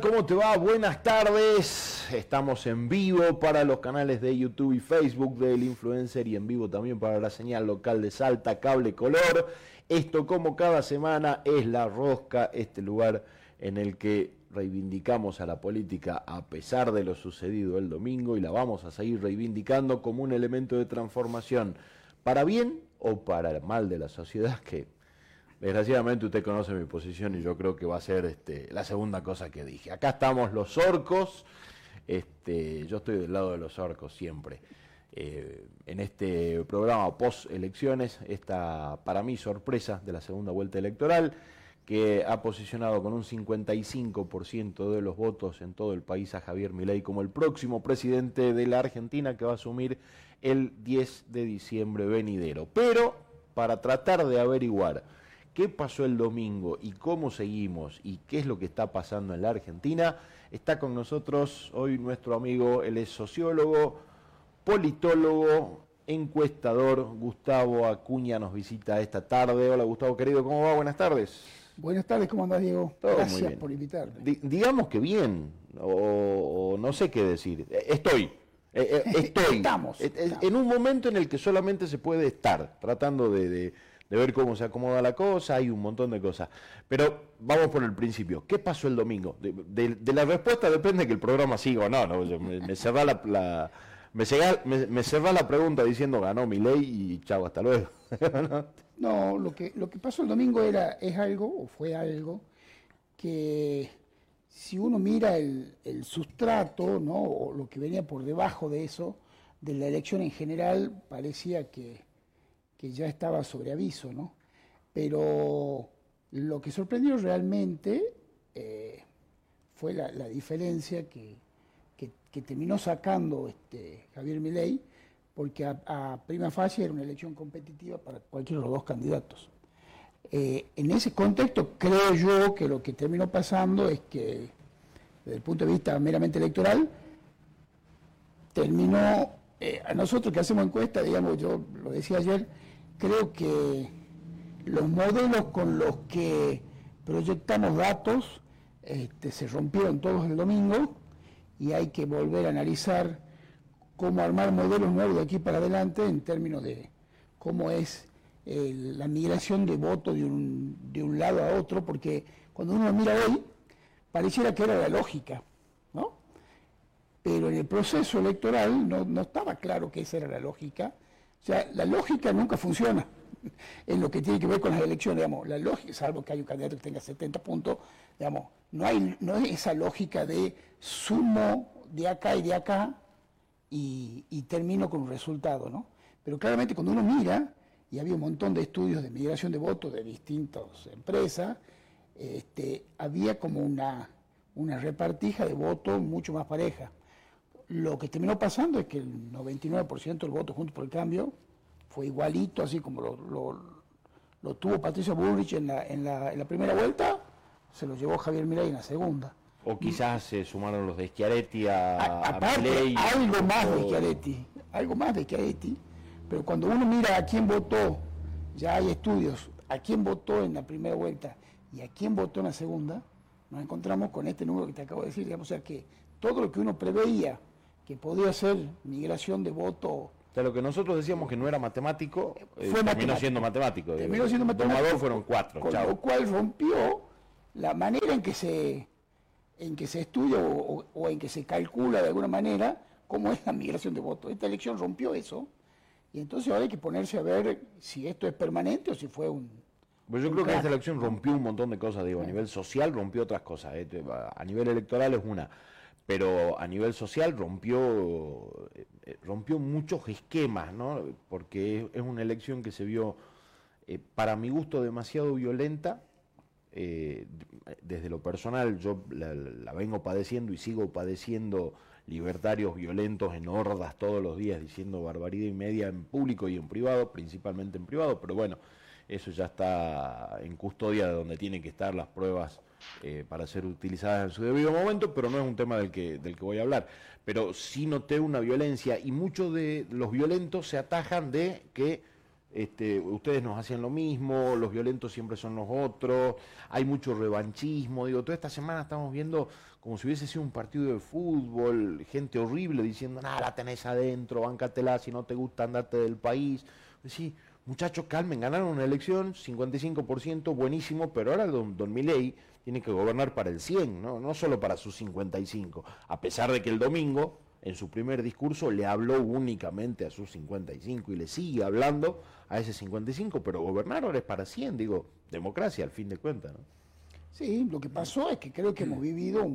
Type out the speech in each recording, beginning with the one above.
¿Cómo te va? Buenas tardes. Estamos en vivo para los canales de YouTube y Facebook del Influencer y en vivo también para la señal local de Salta, Cable Color. Esto como cada semana es La Rosca, este lugar en el que reivindicamos a la política a pesar de lo sucedido el domingo y la vamos a seguir reivindicando como un elemento de transformación para bien o para el mal de la sociedad que Desgraciadamente usted conoce mi posición y yo creo que va a ser este, la segunda cosa que dije. Acá estamos los orcos, este, yo estoy del lado de los orcos siempre. Eh, en este programa post elecciones, esta para mí sorpresa de la segunda vuelta electoral, que ha posicionado con un 55% de los votos en todo el país a Javier Milei como el próximo presidente de la Argentina que va a asumir el 10 de diciembre venidero. Pero para tratar de averiguar qué pasó el domingo y cómo seguimos y qué es lo que está pasando en la Argentina, está con nosotros hoy nuestro amigo, él es sociólogo, politólogo, encuestador, Gustavo Acuña nos visita esta tarde. Hola Gustavo querido, ¿cómo va? Buenas tardes. Buenas tardes, ¿cómo andás Diego? Gracias por invitarme. digamos que bien, o, no sé qué decir. Eh, estoy. Eh, eh, estoy. estamos, En un momento en el que solamente se puede estar, tratando de de ver cómo se acomoda la cosa, hay un montón de cosas. Pero vamos por el principio. ¿Qué pasó el domingo? De, la respuesta depende que el programa siga o no. ¿no? Me, me cerrá la, me, me, la pregunta diciendo ganó mi ley y chao, hasta luego. no, lo que, lo que pasó el domingo era, es algo, o fue algo, que si uno mira el, el sustrato, ¿no? o lo que venía por debajo de eso, de la elección en general, parecía que que ya estaba sobre aviso, ¿no? Pero lo que sorprendió realmente eh, fue la, diferencia que, terminó sacando este Javier Milei, porque a, prima facie era una elección competitiva para cualquiera de los dos candidatos. Eh, en ese contexto creo yo que lo que terminó pasando es que, desde el punto de vista meramente electoral, terminó, eh, a nosotros que hacemos encuesta, digamos, yo lo decía ayer, creo que los modelos con los que proyectamos datos este, se rompieron todos el domingo y hay que volver a analizar cómo armar modelos nuevos de aquí para adelante en términos de cómo es eh, la migración de votos de un, de un lado a otro, porque cuando uno mira hoy, pareciera que era la lógica, ¿no? Pero en el proceso electoral no, no estaba claro que esa era la lógica, o sea, la lógica nunca funciona en lo que tiene que ver con las elecciones, digamos, la lógica, salvo que hay un candidato que tenga 70 puntos, digamos, no hay, no es esa lógica de sumo de acá y de acá y, termino con un resultado, ¿no? Pero claramente cuando uno mira, y había un montón de estudios de migración de votos de distintas empresas, este, había como una, una repartija de votos mucho más pareja. Lo que terminó pasando es que el 99% del voto junto por el cambio fue igualito, así como lo, tuvo Patricia Bullrich en la, en, la, primera vuelta, se lo llevó Javier Milei en la segunda. O quizás se sumaron los de Schiaretti a, aparte, algo más de Schiaretti, algo más de Schiaretti, pero cuando uno mira a quién votó, ya hay estudios, a quién votó en la primera vuelta y a quién votó en la segunda, nos encontramos con este número que te acabo de decir, digamos, o sea que todo lo que uno preveía que podía ser migración de voto. De lo que nosotros decíamos que no era matemático, eh, fue terminó siendo matemático. Terminó siendo matemático. fueron cuatro. Con lo cual rompió la manera en que se en que se estudia o, en que se calcula de alguna manera cómo es la migración de votos. Esta elección rompió eso y entonces ahora hay que ponerse a ver si esto es permanente o si fue un... Pues yo creo que esta elección rompió un montón de cosas, digo, a nivel social rompió otras cosas, eh, a nivel electoral es una pero a nivel social rompió, eh, rompió muchos esquemas, ¿no? porque es una elección que se vio, eh, para mi gusto, demasiado violenta. Eh, desde lo personal, yo la, vengo padeciendo y sigo padeciendo libertarios violentos en hordas todos los días diciendo barbaridad y media en público y en privado, principalmente en privado, pero bueno, eso ya está en custodia de donde tienen que estar las pruebas eh, para ser utilizadas en su debido momento, pero no es un tema del que, del que voy a hablar. Pero sí noté una violencia y muchos de los violentos se atajan de que este, ustedes nos hacían lo mismo, los violentos siempre son los otros, hay mucho revanchismo, digo, toda esta semana estamos viendo como si hubiese sido un partido de fútbol, gente horrible diciendo, nada, la tenés adentro, bancatela, si no te gusta andarte del país. Sí, muchachos, calmen, ganaron una elección, 55%, buenísimo, pero ahora don, don Milei tiene que gobernar para el 100, ¿no? no solo para sus 55, a pesar de que el domingo en su primer discurso le habló únicamente a sus 55 y le sigue hablando a ese 55, pero gobernar ahora es para 100, digo, democracia al fin de cuentas. ¿no? Sí, lo que pasó es que creo que hemos vivido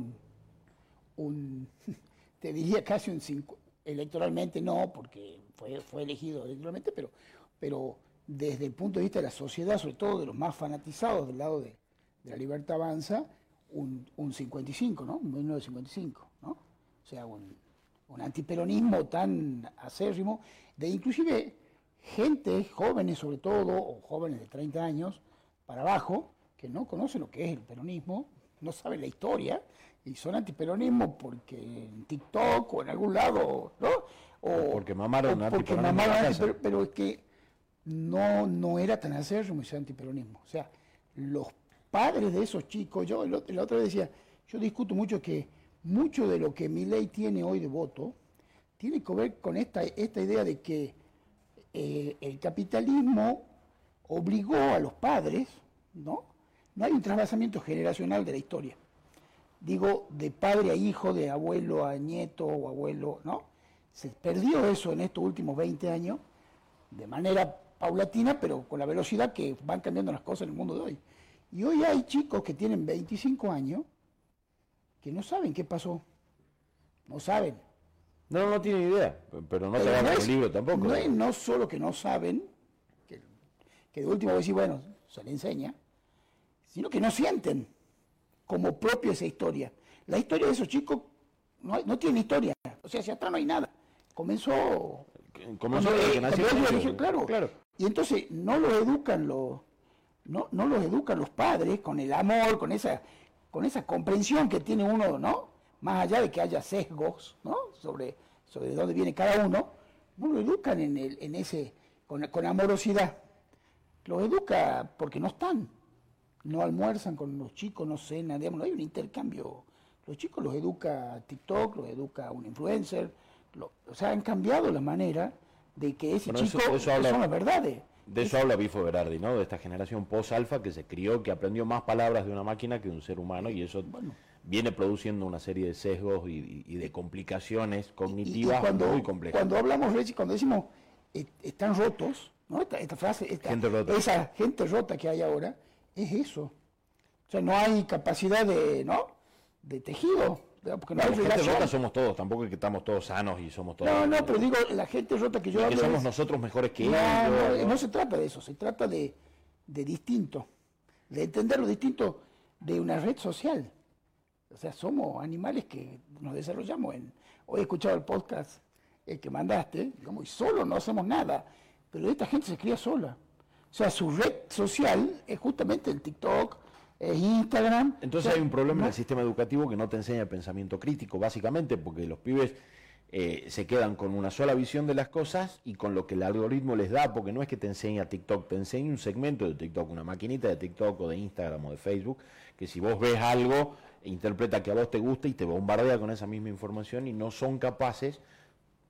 un, te diría casi un 5, electoralmente no, porque fue, fue elegido electoralmente, pero, pero desde el punto de vista de la sociedad, sobre todo de los más fanatizados del lado de, de la libertad avanza, un, un 55, ¿no? Un 1955, ¿no? O sea, un, un antiperonismo tan acérrimo, de inclusive gente, jóvenes sobre todo, o jóvenes de 30 años para abajo, que no conocen lo que es el peronismo, no saben la historia, y son antiperonismo porque en TikTok o en algún lado, ¿no? O porque mamaron o porque mamaron pero, pero, es que no, no era tan acérrimo ese antiperonismo. O sea, los padres de esos chicos, yo el, el otro decía, yo discuto mucho que mucho de lo que mi ley tiene hoy de voto tiene que ver con esta, esta idea de que eh, el capitalismo obligó a los padres, ¿no? No hay un trasvasamiento generacional de la historia. Digo, de padre a hijo, de abuelo a nieto o abuelo, ¿no? Se perdió eso en estos últimos 20 años de manera paulatina, pero con la velocidad que van cambiando las cosas en el mundo de hoy. Y hoy hay chicos que tienen 25 años que no saben qué pasó. No saben. No, no tienen idea, pero no te dan el libro tampoco. No es no solo que no saben, que, de último decir, bueno, se le enseña, sino que no sienten como propia esa historia. La historia de esos chicos no, no tiene historia, o sea, hacia atrás no hay nada. Comenzó... Comenzó desde que nació. claro, claro. Y entonces no los educan los, no, no los educan los padres con el amor, con esa con esa comprensión que tiene uno, ¿no? Más allá de que haya sesgos, ¿no? Sobre, sobre dónde viene cada uno, no lo educan en, el, en ese, con, con amorosidad. Los educa porque no están, no almuerzan con los chicos, no cenan, digamos, no hay un intercambio. Los chicos los educa TikTok, los educa un influencer, o sea, han cambiado la manera de que ese chico eso, son las verdades. De eso habla Bifo Berardi, ¿no? De esta generación post-alfa que se crió, que aprendió más palabras de una máquina que de un ser humano y eso viene produciendo una serie de sesgos y, de complicaciones cognitivas cuando, muy complejas. Cuando hablamos, cuando decimos eh, están rotos, ¿no? Esta, frase, esta, esa gente rota que hay ahora, es eso. O sea, no hay capacidad de, ¿no? De tejido. Porque no, la gente rota somos todos, tampoco es que estamos todos sanos y somos todos. No, no, pero digo, la gente rota que yo hablo. Que somos nosotros mejores que no, ellos. No, no, se trata de eso, se trata de, de distinto, de entender lo distinto de una red social. O sea, somos animales que nos desarrollamos en. Hoy he escuchado el podcast el que mandaste, como y solo no hacemos nada, pero esta gente se cría sola. O sea, su red social es justamente el TikTok, es Instagram. Entonces hay un problema en el sistema educativo que no te enseña pensamiento crítico, básicamente, porque los pibes eh, se quedan con una sola visión de las cosas y con lo que el algoritmo les da, porque no es que te enseña TikTok, te enseña un segmento de TikTok, una maquinita de TikTok o de Instagram o de Facebook, que si vos ves algo, interpreta que a vos te gusta y te bombardea con esa misma información y no son capaces,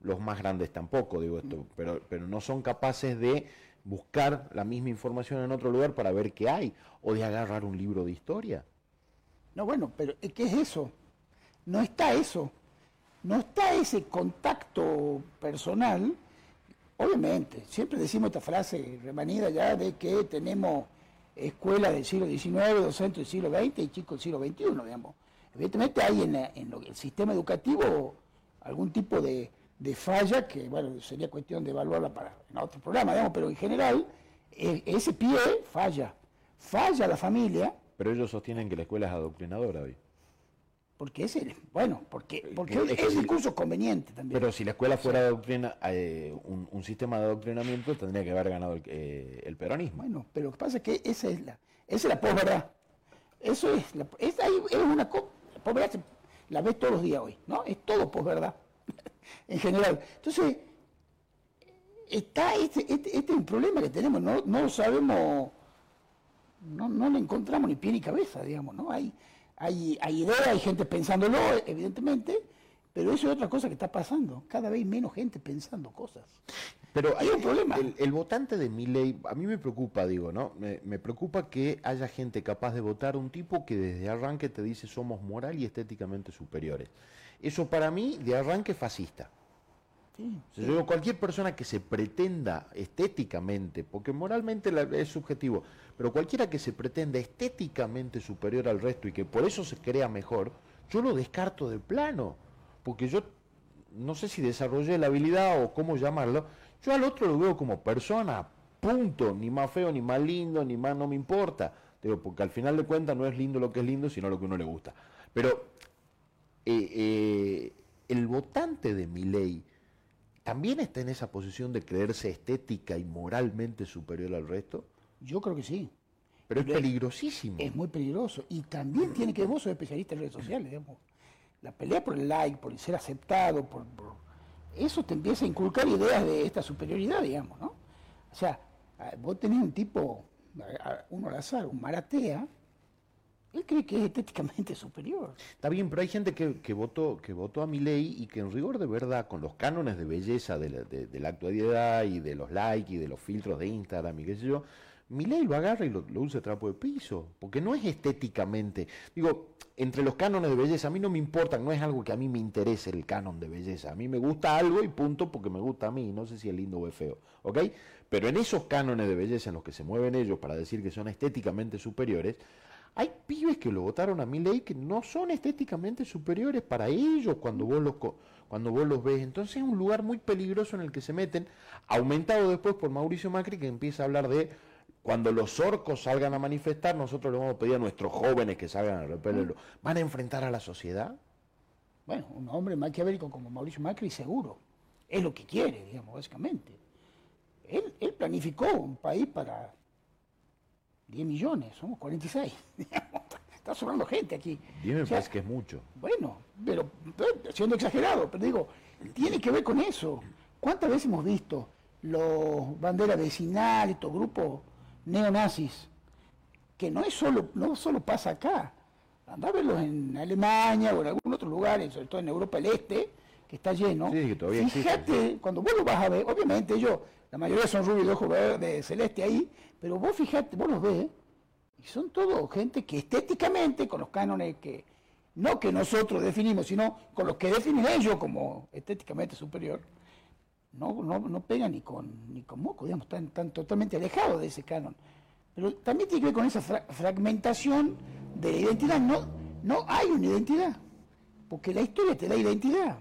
los más grandes tampoco, digo esto, pero, pero no son capaces de buscar la misma información en otro lugar para ver qué hay, o de agarrar un libro de historia. No, bueno, pero ¿qué es eso? No está eso. No está ese contacto personal. Obviamente, siempre decimos esta frase remanida ya de que tenemos escuelas del siglo XIX, docentes del siglo XX y chicos del siglo XXI, digamos. Evidentemente hay en, en el sistema educativo algún tipo de, de falla, que bueno, sería cuestión de evaluarla para en otro programa, digamos, pero en general e, ese pie falla, falla la familia. Pero ellos sostienen que la escuela es adoctrinadora hoy. Porque es el, bueno, porque, porque es, es, el curso conveniente también. Pero si la escuela fuera doctrina, eh, un, sistema de adoctrinamiento, tendría que haber ganado el, eh, peronismo. Bueno, pero lo que pasa es que esa es la, esa es la posverdad. Eso es, la, es, es una la posverdad la ves todos los días hoy, ¿no? Es todo posverdad en general. Entonces, está este, este, este, es un problema que tenemos, no, no lo sabemos, no, no le encontramos ni pie ni cabeza, digamos, ¿no? Hay, hay, hay ideas, hay gente pensándolo, evidentemente, pero eso es otra cosa que está pasando. Cada vez menos gente pensando cosas. Pero hay un problema. El, votante de mi ley, a mí me preocupa, digo, ¿no? Me, me, preocupa que haya gente capaz de votar un tipo que desde arranque te dice somos moral y estéticamente superiores. Eso para mí, de arranque, fascista. Yo digo, cualquier persona que se pretenda estéticamente, porque moralmente es subjetivo, pero cualquiera que se pretenda estéticamente superior al resto y que por eso se crea mejor, yo lo descarto de plano, porque yo no sé si desarrollé la habilidad o cómo llamarlo, yo al otro lo veo como persona, punto, ni más feo, ni más lindo, ni más no me importa, digo, porque al final de cuentas no es lindo lo que es lindo, sino lo que uno le gusta. Pero eh, eh, el votante de mi ley, ¿también está en esa posición de creerse estética y moralmente superior al resto? Yo creo que sí. Pero es peligrosísimo. Es muy peligroso. Y también tiene que ver, vos sos especialista en redes sociales, digamos. La pelea por el like, por el ser aceptado, por, eso te empieza a inculcar ideas de esta superioridad, digamos, ¿no? O sea, vos tenés un tipo, uno al azar, un maratea, él cree que es estéticamente superior. Está bien, pero hay gente que, votó, que votó a mi ley y que en rigor de verdad, con los cánones de belleza de la, actualidad y de los likes y de los filtros de Instagram y qué sé yo, mi ley lo agarra y lo, lo usa trapo de piso, porque no es estéticamente. Digo, entre los cánones de belleza, a mí no me importan, no es algo que a mí me interese el canon de belleza. A mí me gusta algo y punto porque me gusta a mí, no sé si es lindo o es feo, ¿ok? Pero en esos cánones de belleza en los que se mueven ellos para decir que son estéticamente superiores, hay pibes que lo votaron a mi ley que no son estéticamente superiores para ellos cuando vos los, cuando vos los ves. Entonces es un lugar muy peligroso en el que se meten, aumentado después por Mauricio Macri que empieza a hablar de cuando los orcos salgan a manifestar, nosotros le vamos a pedir a nuestros jóvenes que salgan a repelerlo. ¿Van a enfrentar a la sociedad? Bueno, un hombre maquiavélico como Mauricio Macri seguro. Es lo que quiere, digamos, básicamente. Él, él planificó un país para 10 millones, somos 46. Está sobrando gente aquí. 10 me parece que es mucho. Bueno, pero, siendo exagerado, pero digo, tiene que ver con eso. ¿Cuántas veces hemos visto los banderas vecinales, estos grupos neonazis? Que no es solo, no solo pasa acá. Anda a verlos en Alemania o en algún otro lugar, sobre todo en Europa del Este, que está lleno. Sí, que todavía Fíjate, cuando vos lo vas a ver, obviamente ellos, la mayoría son rubios de ojos verde, celeste ahí, pero vos fíjate, vos los ves, y son todos gente que estéticamente, con los cánones que, no que nosotros definimos, sino con los que definen ellos como estéticamente superior, no, no, no pegan ni con, ni con moco, digamos, están, están totalmente alejados de ese canon. Pero también tiene que ver con esa fragmentación de la identidad. No, no hay una identidad, porque la historia te da identidad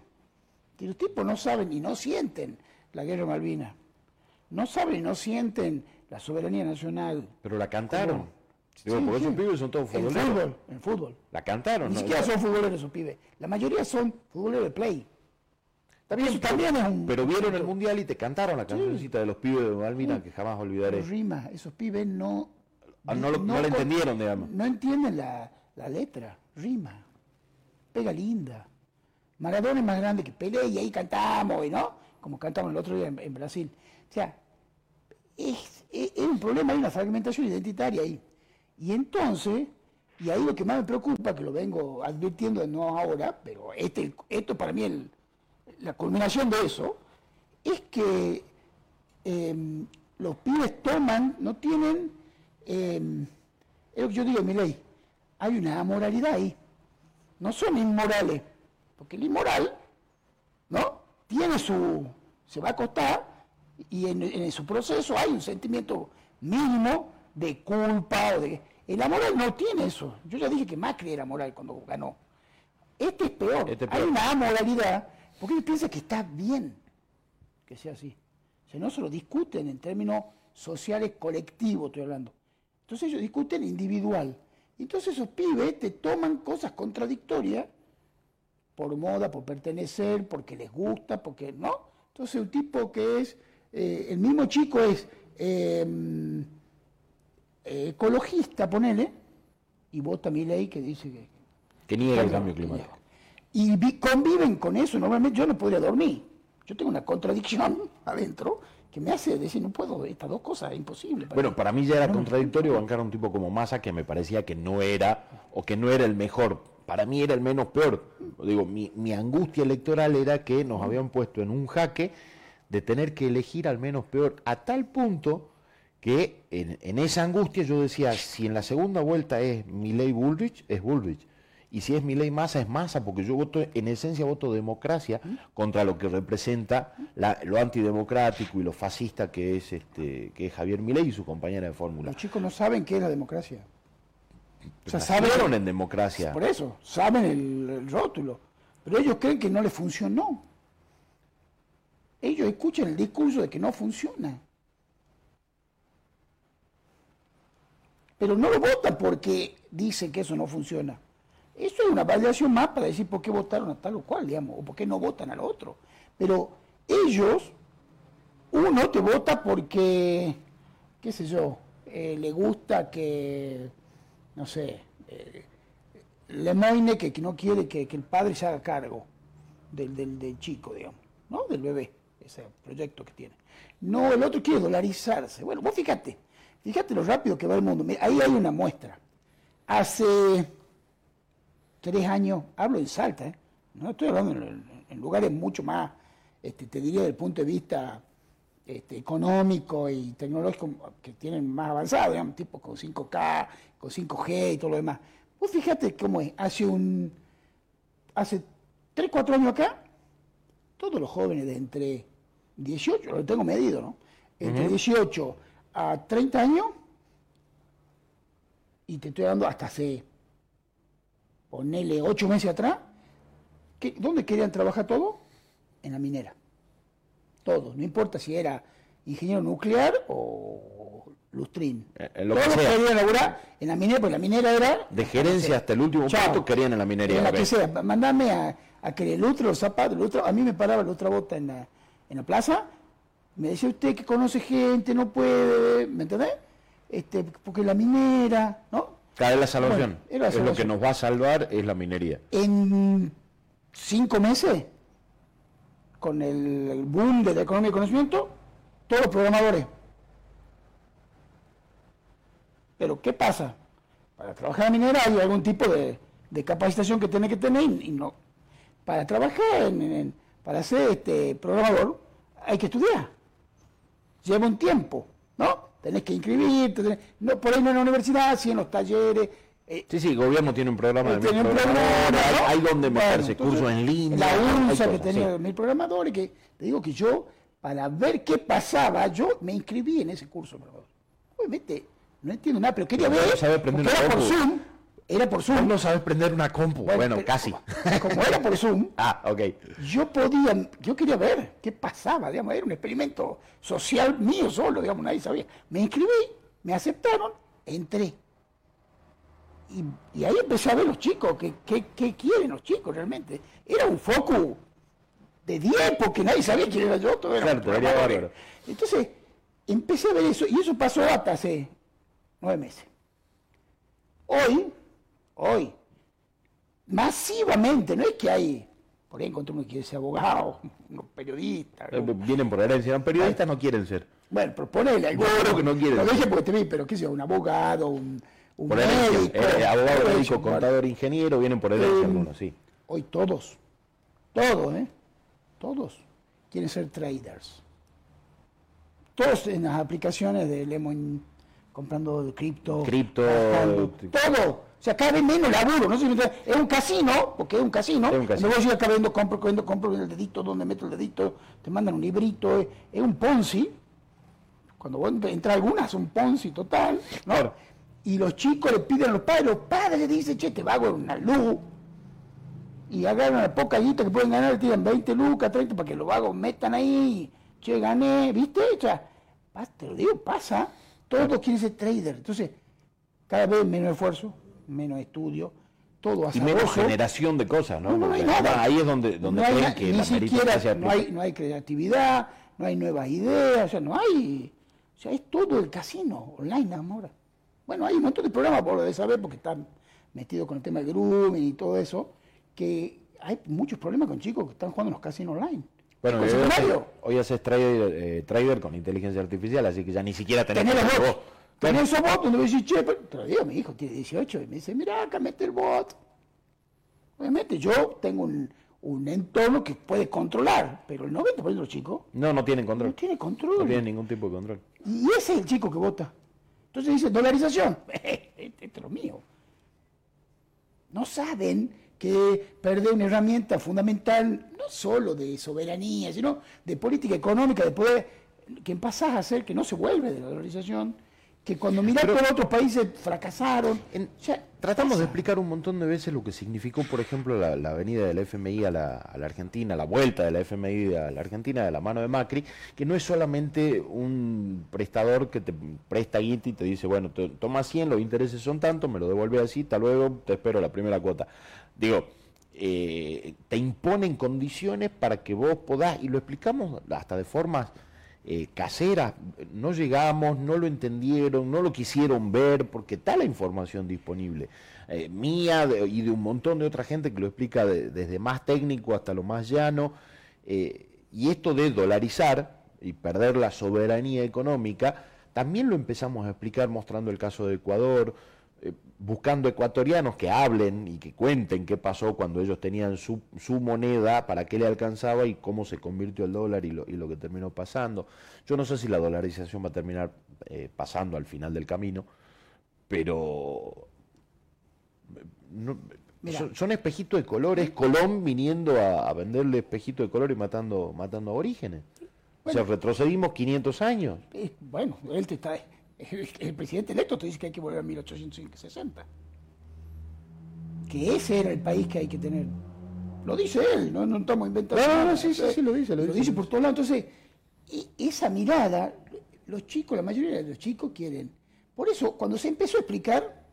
que los tipos no saben y no sienten la guerra de Malvinas, no saben y no sienten la soberanía nacional. Pero la cantaron. porque esos pibes son todos futboleros. En fútbol, en fútbol. La cantaron. Ni siquiera son futboleros esos pibes. La mayoría son futboleros de play. También, también es un... Pero vieron el mundial y te cantaron la cancioncita de los pibes de Malvinas que jamás olvidaré. rima, esos pibes no... Ah, no, lo, no, entendieron, digamos. No entienden la, la letra, rima. Pega linda. Maradona es más grande que Pelé y ahí cantamos, ¿no? Como cantamos el otro día en, Brasil. O sea, es, un problema, hay una fragmentación identitaria ahí. Y entonces, y ahí lo que más me preocupa, que lo vengo advirtiendo no ahora, pero este, esto para mí es la culminación de eso, es que em, los pibes toman, no tienen, em, es lo que yo digo mi ley, hay una amoralidad ahí. No son inmorales, porque el inmoral, ¿no? Tiene su, se va a acostar y en, su proceso hay un sentimiento mínimo de culpa o de... El moral no tiene eso. Yo ya dije que Macri era moral cuando ganó. Este es peor. Este hay una amoralidad porque él piensa que está bien que sea así. O sea, no se lo discuten en términos sociales colectivos, estoy hablando. Entonces ellos discuten individual. Entonces esos pibes te toman cosas contradictorias por moda, por pertenecer, porque les gusta, porque no. Entonces un tipo que es, eh, el mismo chico es em, ecologista, ponele, y vota mi ley que dice que... Que niega el cambio climático. Y conviven con eso, normalmente yo no podría dormir. Yo tengo una contradicción adentro que me hace decir, no puedo, estas dos cosas, es imposible. Bueno, para mí ya era contradictorio bancar a un tipo como Massa que me parecía que no era, o que no era el mejor. Para mí era el menos peor. Digo, mi, mi angustia electoral era que nos habían puesto en un jaque de tener que elegir al menos peor, a tal punto que en, esa angustia yo decía, si en la segunda vuelta es Milei Bullrich, es Bullrich. Y si es Milei Massa, es Massa, porque yo voto, en esencia voto democracia contra lo que representa la- lo antidemocrático y lo fascista que es este que es Javier Milei y su compañera de fórmula. Los chicos no saben qué es la democracia. O sea, saben, en democracia. por eso, saben el, el rótulo, pero ellos creen que no les funcionó. Ellos escuchan el discurso de que no funciona. Pero no lo votan porque dicen que eso no funciona. Eso es una validación más para decir por qué votaron a tal o cual, digamos, o por qué no votan al otro. Pero ellos, uno te vota porque, qué sé yo, eh, le gusta que, no sé, eh, Lemoyne que, que no quiere que, que el padre se haga cargo del, del, del chico, digamos, ¿no? Del bebé, ese proyecto que tiene. No, el otro quiere dolarizarse. Bueno, vos fíjate, fíjate lo rápido que va el mundo. Mira, ahí hay una muestra. Hace tres años, hablo en Salta, ¿eh? no estoy hablando en, lugares mucho más, este, te diría, desde el punto de vista este, económico y tecnológico que tienen más avanzado, digamos, tipo con 5K, con 5G y todo lo demás. Vos fíjate cómo es, hace un, hace 3, 4 años acá, todos los jóvenes de entre 18, lo tengo medido, ¿no? Entre 18 a 30 años, y te estoy dando hasta hace, ponele 8 meses atrás, que, ¿dónde querían trabajar todos? En la minera. Todos, no importa si era ingeniero nuclear o lustrín. Eh, en lo que todos sea. querían laburar en la minera, porque la minera era... De gerencia hasta el último Chao. puesto querían en la minería. En la que sea, mandame a, a que el otro, los zapatos, el otro, a mí me paraba la otra bota en la, en la plaza, me decía usted que conoce gente, no puede, ¿me entendés? Este, porque la minera, ¿no? Cada vez la salvación. Bueno, era la es lo que nos va a salvar es la minería. En cinco meses, con el, boom de la economía y conocimiento, todos los programadores. Pero, ¿qué pasa? Para trabajar en minera hay algún tipo de, de capacitación que tiene que tener y, no. Para trabajar, en- para ser este programador, hay que estudiar. Lleva un tiempo, ¿no? Tenés que inscribirte, tenés- no, por ahí no en la universidad, sí en los talleres. Eh, Sí, sí, el gobierno tiene un programa de tiene mil un programadores, programa, ¿no? hay, hay donde Bueno, meterse, entonces, cursos en línea. La UNSA que tenía sí. mil programadores, que te digo que yo, para ver qué pasaba, yo me inscribí en ese curso. Obviamente, no entiendo nada, pero quería Pero ver, no sabe prender porque una era por. Zoom, era por Zoom. No sabes prender una compu. Bueno, pero casi. Como, como era por Zoom, ah, ok. yo podía, yo quería ver qué pasaba, digamos, era un experimento social mío solo, digamos, nadie sabía. Me inscribí, me aceptaron, entré. Y, y ahí empecé a ver los chicos, qué qué- qué quieren los chicos realmente. Era un foco de 10 porque nadie sabía quién era yo, todo era Claro. Entonces, empecé a ver eso, y eso pasó hasta hace nueve meses. Hoy, hoy, masivamente, no es que hay, por ahí encontré uno que quiere ser abogado, unos periodistas. Eh, ¿no? Vienen por herencia. Los periodistas no quieren ser. Bueno, pero ponele algo. Claro que no quieren. Lo dije porque te vi, pero qué sé yo, un abogado, un, un Por médico. Eh, abogado, todo médico, eso, bueno. contador, ingeniero, vienen por herencia Eh, algunos, sí. Hoy todos, todos, ¿eh? Todos quieren ser traders. Todos en las aplicaciones de Lemon comprando cripto. Cripto, eh, todo. O sea, cada vez menos laburo. ¿no? Es un casino, porque es un casino. Es un casino. Luego yo acá vendo, compro, vendo, compro el dedito, donde meto el dedito, te mandan un librito. Es, es un Ponzi. Cuando vos entras algunas, es un Ponzi total. ¿no? Claro. Y los chicos le piden a los padres, los padres le dicen, che, te va a una luz y agarran la poca guita que pueden ganar, le tiran 20 lucas, 30 para que los vagos metan ahí, che, gané, ¿viste? O sea, te lo digo, pasa, todos quieren ser trader, entonces, cada vez menos esfuerzo, menos estudio, todo Y menos generación de cosas, ¿no? No, no hay nada. Ahí es donde, donde No creen que ni la siquiera, no hay, no hay creatividad, no hay nuevas ideas, o sea, no hay, o sea, es todo el casino online ahora. Bueno, hay un montón de programas, por lo de saber, porque están metidos con el tema del grooming y todo eso, que hay muchos problemas con chicos que están jugando en los casinos online. Bueno, ¿El hoy haces, hoy haces trader, eh, trader con inteligencia artificial, así que ya ni siquiera tenés Tener los que votos. Tener esos votos donde vos decís, che, pero digo, mi hijo tiene 18 y me dice, mira, acá mete el voto. Obviamente yo tengo un, un entorno que puede controlar, pero el 90% de los chicos No, no tienen control. no tiene control. No tienen ningún tipo de control. Y ese es el chico que vota. Entonces dice, dolarización. este es lo mío. No saben que perder una herramienta fundamental, no solo de soberanía, sino de política económica, de poder, que pasás a hacer que no se vuelve de la dolarización, que cuando mirás Pero- por otros países fracasaron. En- Ya, Tratamos de explicar un montón de veces lo que significó, por ejemplo, la, la venida del FMI a la, a la Argentina, la vuelta de la FMI a la Argentina de la mano de Macri, que no es solamente un prestador que te presta guita y te dice, bueno, te, toma 100, los intereses son tantos, me lo devuelve así, hasta luego, te espero la primera cuota. Digo, eh, te imponen condiciones para que vos podás, y lo explicamos hasta de formas eh, caseras, no llegamos, no lo entendieron, no lo quisieron ver, porque está la información disponible, eh, mía y de un montón de otra gente que lo explica de- desde más técnico hasta lo más llano, eh, y esto de dolarizar y perder la soberanía económica, también lo empezamos a explicar mostrando el caso de Ecuador, buscando ecuatorianos que hablen y que cuenten qué pasó cuando ellos tenían su, su moneda, para qué le alcanzaba y cómo se convirtió el dólar y lo, y lo que terminó pasando. Yo no sé si la dolarización va a terminar eh, pasando al final del camino, pero no- son, son espejitos de colores, Colón viniendo a, a venderle espejitos de color y matando, matando aborígenes. O sea, retrocedimos 500 años. Bueno, él te está, el, el presidente electo te dice que hay que volver a 1860. Que ese era el país que hay que tener. Lo dice él, no, no estamos inventando. No, no, sí, sí, sí, lo dice, lo Lo dice. dice por todos lados. Entonces, y esa mirada, los chicos, la mayoría de los chicos quieren. Por eso, cuando se empezó a explicar,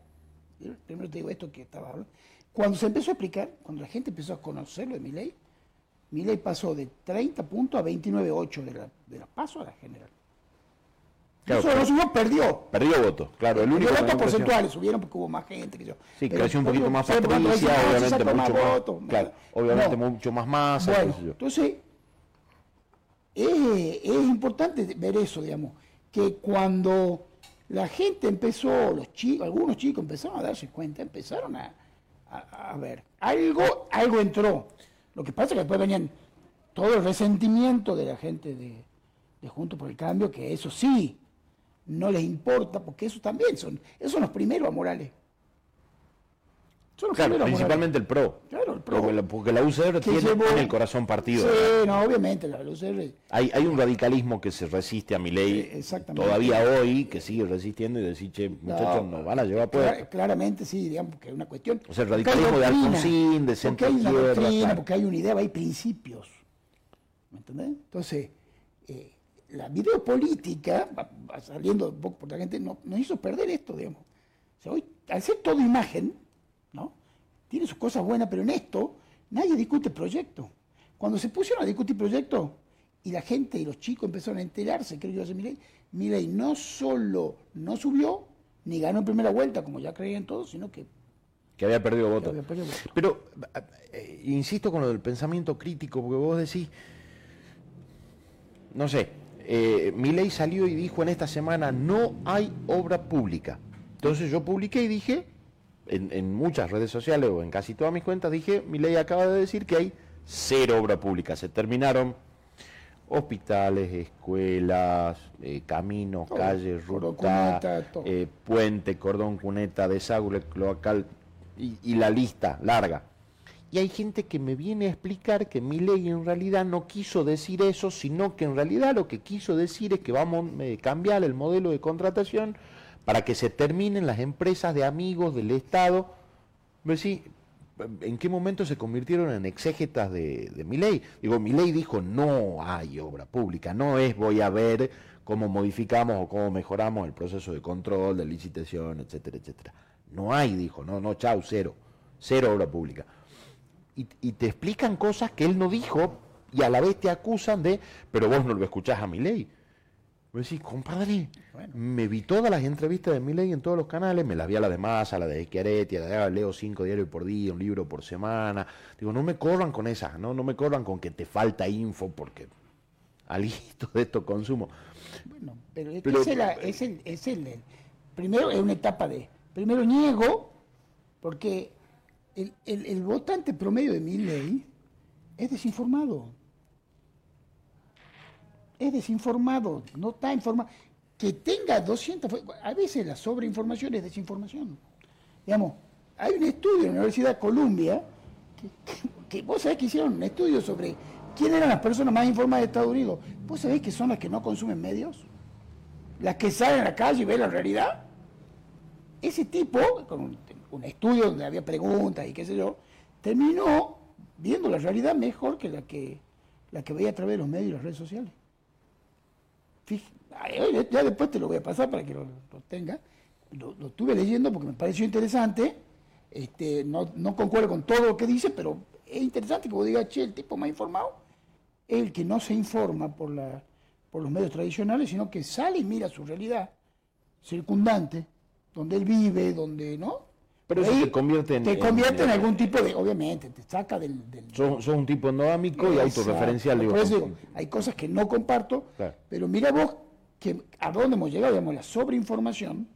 primero te digo esto que estaba hablando, cuando se empezó a explicar, cuando la gente empezó a conocer lo de Milei, Milei pasó de 30 puntos a 29.8 de la, de la paso a la general. Claro, Eso no subió, perdió. Perdió votos, claro. El único votos porcentuales subieron porque hubo más gente. Que yo. Sí, Pero creció un poquito más Patricia, "Ah, obviamente mucho más, votos", claro, no. obviamente mucho más masa, Bueno, entonces, es, es importante ver eso, digamos, que cuando la gente empezó, los chicos, algunos chicos empezaron a darse cuenta, empezaron a, a- a ver, algo, algo entró. Lo que pasa es que después venían todo el resentimiento de la gente de, de Juntos por el Cambio, que eso sí, no les importa, porque eso también son, esos son los primeros amorales. Son los Claro, primeros amorales. principalmente el PRO. Claro, el PRO. Porque la, porque la UCR tiene, llevó- tiene el corazón partido. Sí, no, obviamente, la UCR Hay, hay un radicalismo que se resiste a mi ley Eh, exactamente. todavía hoy, que sigue resistiendo y decir, che, muchachos, nos van a llevar clara- puestos. claramente sí, digamos que es una cuestión. O sea, el radicalismo de Alfonsín, de Porque hay una doctrina, porque hay una idea, hay principios. ¿Me entendés? Entonces, eh, la videopolítica, saliendo un poco por la gente, no- nos hizo perder esto, digamos. O sea, hoy, al ser todo imagen, ¿no? Tiene sus cosas buenas, pero en esto nadie discute proyecto. Cuando se pusieron a discutir proyectos y la gente y los chicos empezaron a enterarse, creo yo, hace Milei, Milei no solo no subió, ni ganó en primera vuelta, como ya creían todos, sino que Que había perdido votos. había perdido votos. Pero, eh, insisto con lo del pensamiento crítico, porque vos decís, no sé, eh, Milei salió y dijo en esta semana, no hay obra pública. Entonces yo publiqué y dije, en, en muchas redes sociales o en casi todas mis cuentas, dije, Milei acaba de decir que hay cero obra pública. Se terminaron hospitales, escuelas, eh, caminos, Todo. calles, ruta, cuneta, eh, puente, cordón cuneta, desagüe cloacal y, y la lista larga. Y hay gente que me viene a explicar que mi ley en realidad no quiso decir eso, sino que en realidad lo que quiso decir es que vamos a cambiar el modelo de contratación para que se terminen las empresas de amigos del Estado. Pues sí, ¿En qué momento se convirtieron en exégetas de, de mi ley? Digo, mi ley dijo no hay obra pública, no es voy a ver cómo modificamos o cómo mejoramos el proceso de control, de licitación, etcétera, etcétera. No hay, dijo, no, no, chau, cero, cero obra pública. Y, y te explican cosas que él no dijo y a la vez te acusan de, pero vos no lo escuchás a mi ley. Me decís, compadre, me vi todas las entrevistas de Milei en todos los canales, me las vi a la de Massa, a la de Schiaretti, a la de leo cinco diarios por día, un libro por semana. Digo, no me corran con esas, no, no me corran con que te falta info, porque alito de esto consumo. Bueno, pero, es, el, es, el, primero es una etapa de, primero niego, porque el, el votante promedio de Milei es desinformado es desinformado, no está informado. Que tenga 200, a veces la sobreinformación es desinformación. Digamos, hay un estudio en la Universidad de Columbia, que, vos sabés que hicieron un estudio sobre quién eran las personas más informadas de Estados Unidos. ¿Vos sabés que son las que no consumen medios? Las que salen a la calle y ven la realidad. Ese tipo, un estudio donde había preguntas y qué sé yo, terminó viendo la realidad mejor que la que, la que veía a través de los medios y las redes sociales ya después te lo voy a pasar para que lo, tenga. Lo, estuve leyendo porque me pareció interesante. Este, no, no concuerdo con todo lo que dice, pero es interesante que vos digas, che, el tipo más informado es el que no se informa por, la, por los medios tradicionales, sino que sale y mira su realidad circundante, donde él vive, donde, ¿no? Pero eso te convierte en... Te convierte en, algún tipo de, obviamente, te saca del... del sos, un tipo endogámico y autorreferencial. Digo, hay cosas que no comparto, pero mira vos que a dónde hemos llegado, digamos, la sobreinformación.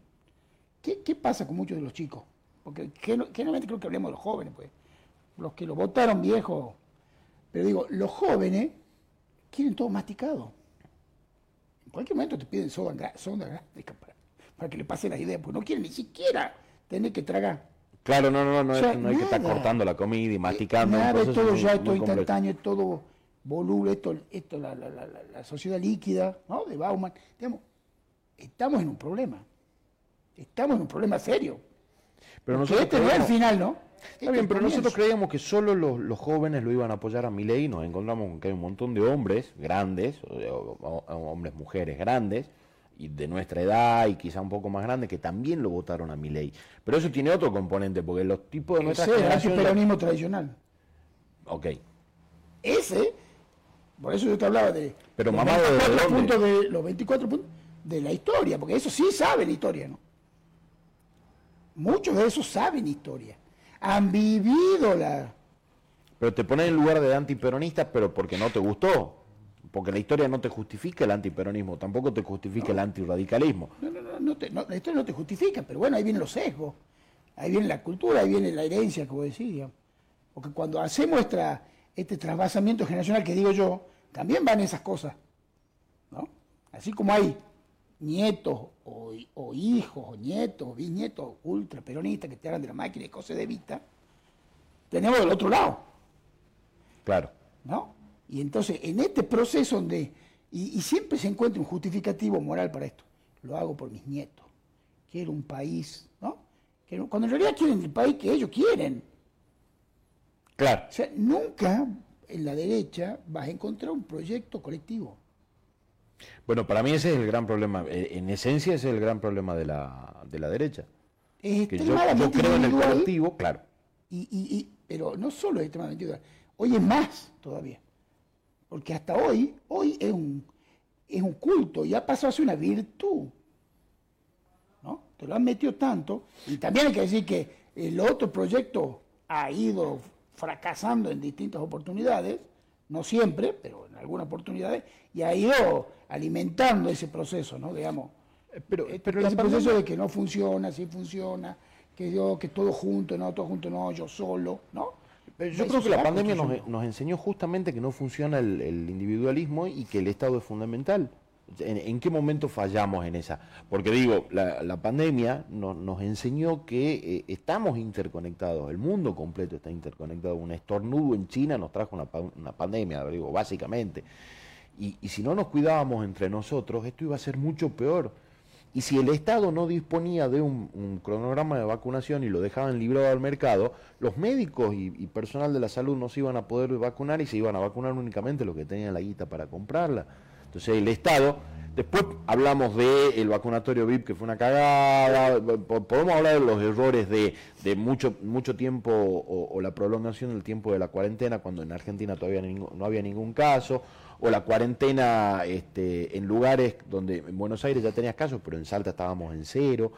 ¿Qué, ¿Qué pasa con muchos de los chicos? Porque generalmente creo que hablemos de los jóvenes, pues. Los que lo votaron viejo. Pero digo, los jóvenes quieren todo masticado. En cualquier momento te piden sonda, sonda para, para que le pase la idea, pues no quieren ni siquiera tener que tragar. Claro, no, no, no, no, hay que estar cortando la comida y masticando. Nada, es todo ya, es todo instantáneo, es todo voluble, esto, esto la, la, la, la, sociedad líquida, ¿no? De Bauman. Digamos, estamos en un problema. Estamos en un problema serio. Pero nosotros este no es el final, ¿no? Está bien, pero nosotros creíamos que solo los, los, jóvenes lo iban a apoyar a Milei y nos encontramos con que hay un montón de hombres grandes, hombres, mujeres grandes, y de nuestra edad y quizá un poco más grande que también lo votaron a mi ley. Pero eso tiene otro componente, porque los tipos de nuestra generación... es el peronismo tradicional. Ok. Ese, por eso yo te hablaba de... Pero los mamá, 24 puntos de Los 24 puntos de la historia, porque eso sí saben historia, ¿no? Muchos de esos saben historia. Han vivido la... Pero te ponen en lugar de antiperonista, pero porque no te gustó porque la historia no te justifica el antiperonismo, tampoco te justifica el antirradicalismo. No, no, no, no, la historia no te justifica, pero bueno, ahí vienen los sesgos, ahí viene la cultura, ahí viene la herencia, como decía. Porque cuando hacemos este trasvasamiento generacional que digo yo, también van esas cosas. ¿no? Así como hay nietos o, hijos o nietos o bisnietos ultraperonistas que te hagan de la máquina y cosas de vista, tenemos del otro lado. Claro. ¿No? Y entonces, en este proceso donde, y, siempre se encuentra un justificativo moral para esto, lo hago por mis nietos, quiero un país, ¿no? cuando en realidad quieren el país que ellos quieren. Claro. O sea, nunca en la derecha vas a encontrar un proyecto colectivo. Bueno, para mí ese es el gran problema, eh, en esencia ese es el gran problema de la, de la derecha. Es que yo, creo en el colectivo, claro. Y, y, pero no solo es extremadamente individual, hoy es más todavía. Porque hasta hoy, hoy es un, es un culto y ha pasado a ser una virtud. ¿no? Te lo han metido tanto. Y también hay que decir que el otro proyecto ha ido fracasando en distintas oportunidades, no siempre, pero en algunas oportunidades, y ha ido alimentando ese proceso, ¿no? Digamos, eh, pero, pero ese proceso de que no funciona, sí funciona, que yo, que todo junto, no, todo junto, no, yo solo, ¿no? Yo creo que la pandemia nos, enseñó justamente que no funciona el, individualismo y que el Estado es fundamental. ¿En, qué momento fallamos en esa? Porque digo, la, pandemia nos enseñó que eh, estamos interconectados, el mundo completo está interconectado. Un estornudo en China nos trajo una, pandemia, digo, básicamente. Y, y si no nos cuidábamos entre nosotros, esto iba a ser mucho peor y si el Estado no disponía de un, cronograma de vacunación y lo dejaban librado al mercado, los médicos y, personal de la salud no se iban a poder vacunar y se iban a vacunar únicamente los que tenían la guita para comprarla. Entonces el Estado, después hablamos del el vacunatorio VIP que fue una cagada, podemos hablar de los errores de, de mucho, mucho tiempo o, la prolongación del tiempo de la cuarentena cuando en Argentina todavía no había ningún caso, o la cuarentena este, en lugares donde en Buenos Aires ya tenías casos, pero en Salta estábamos en cero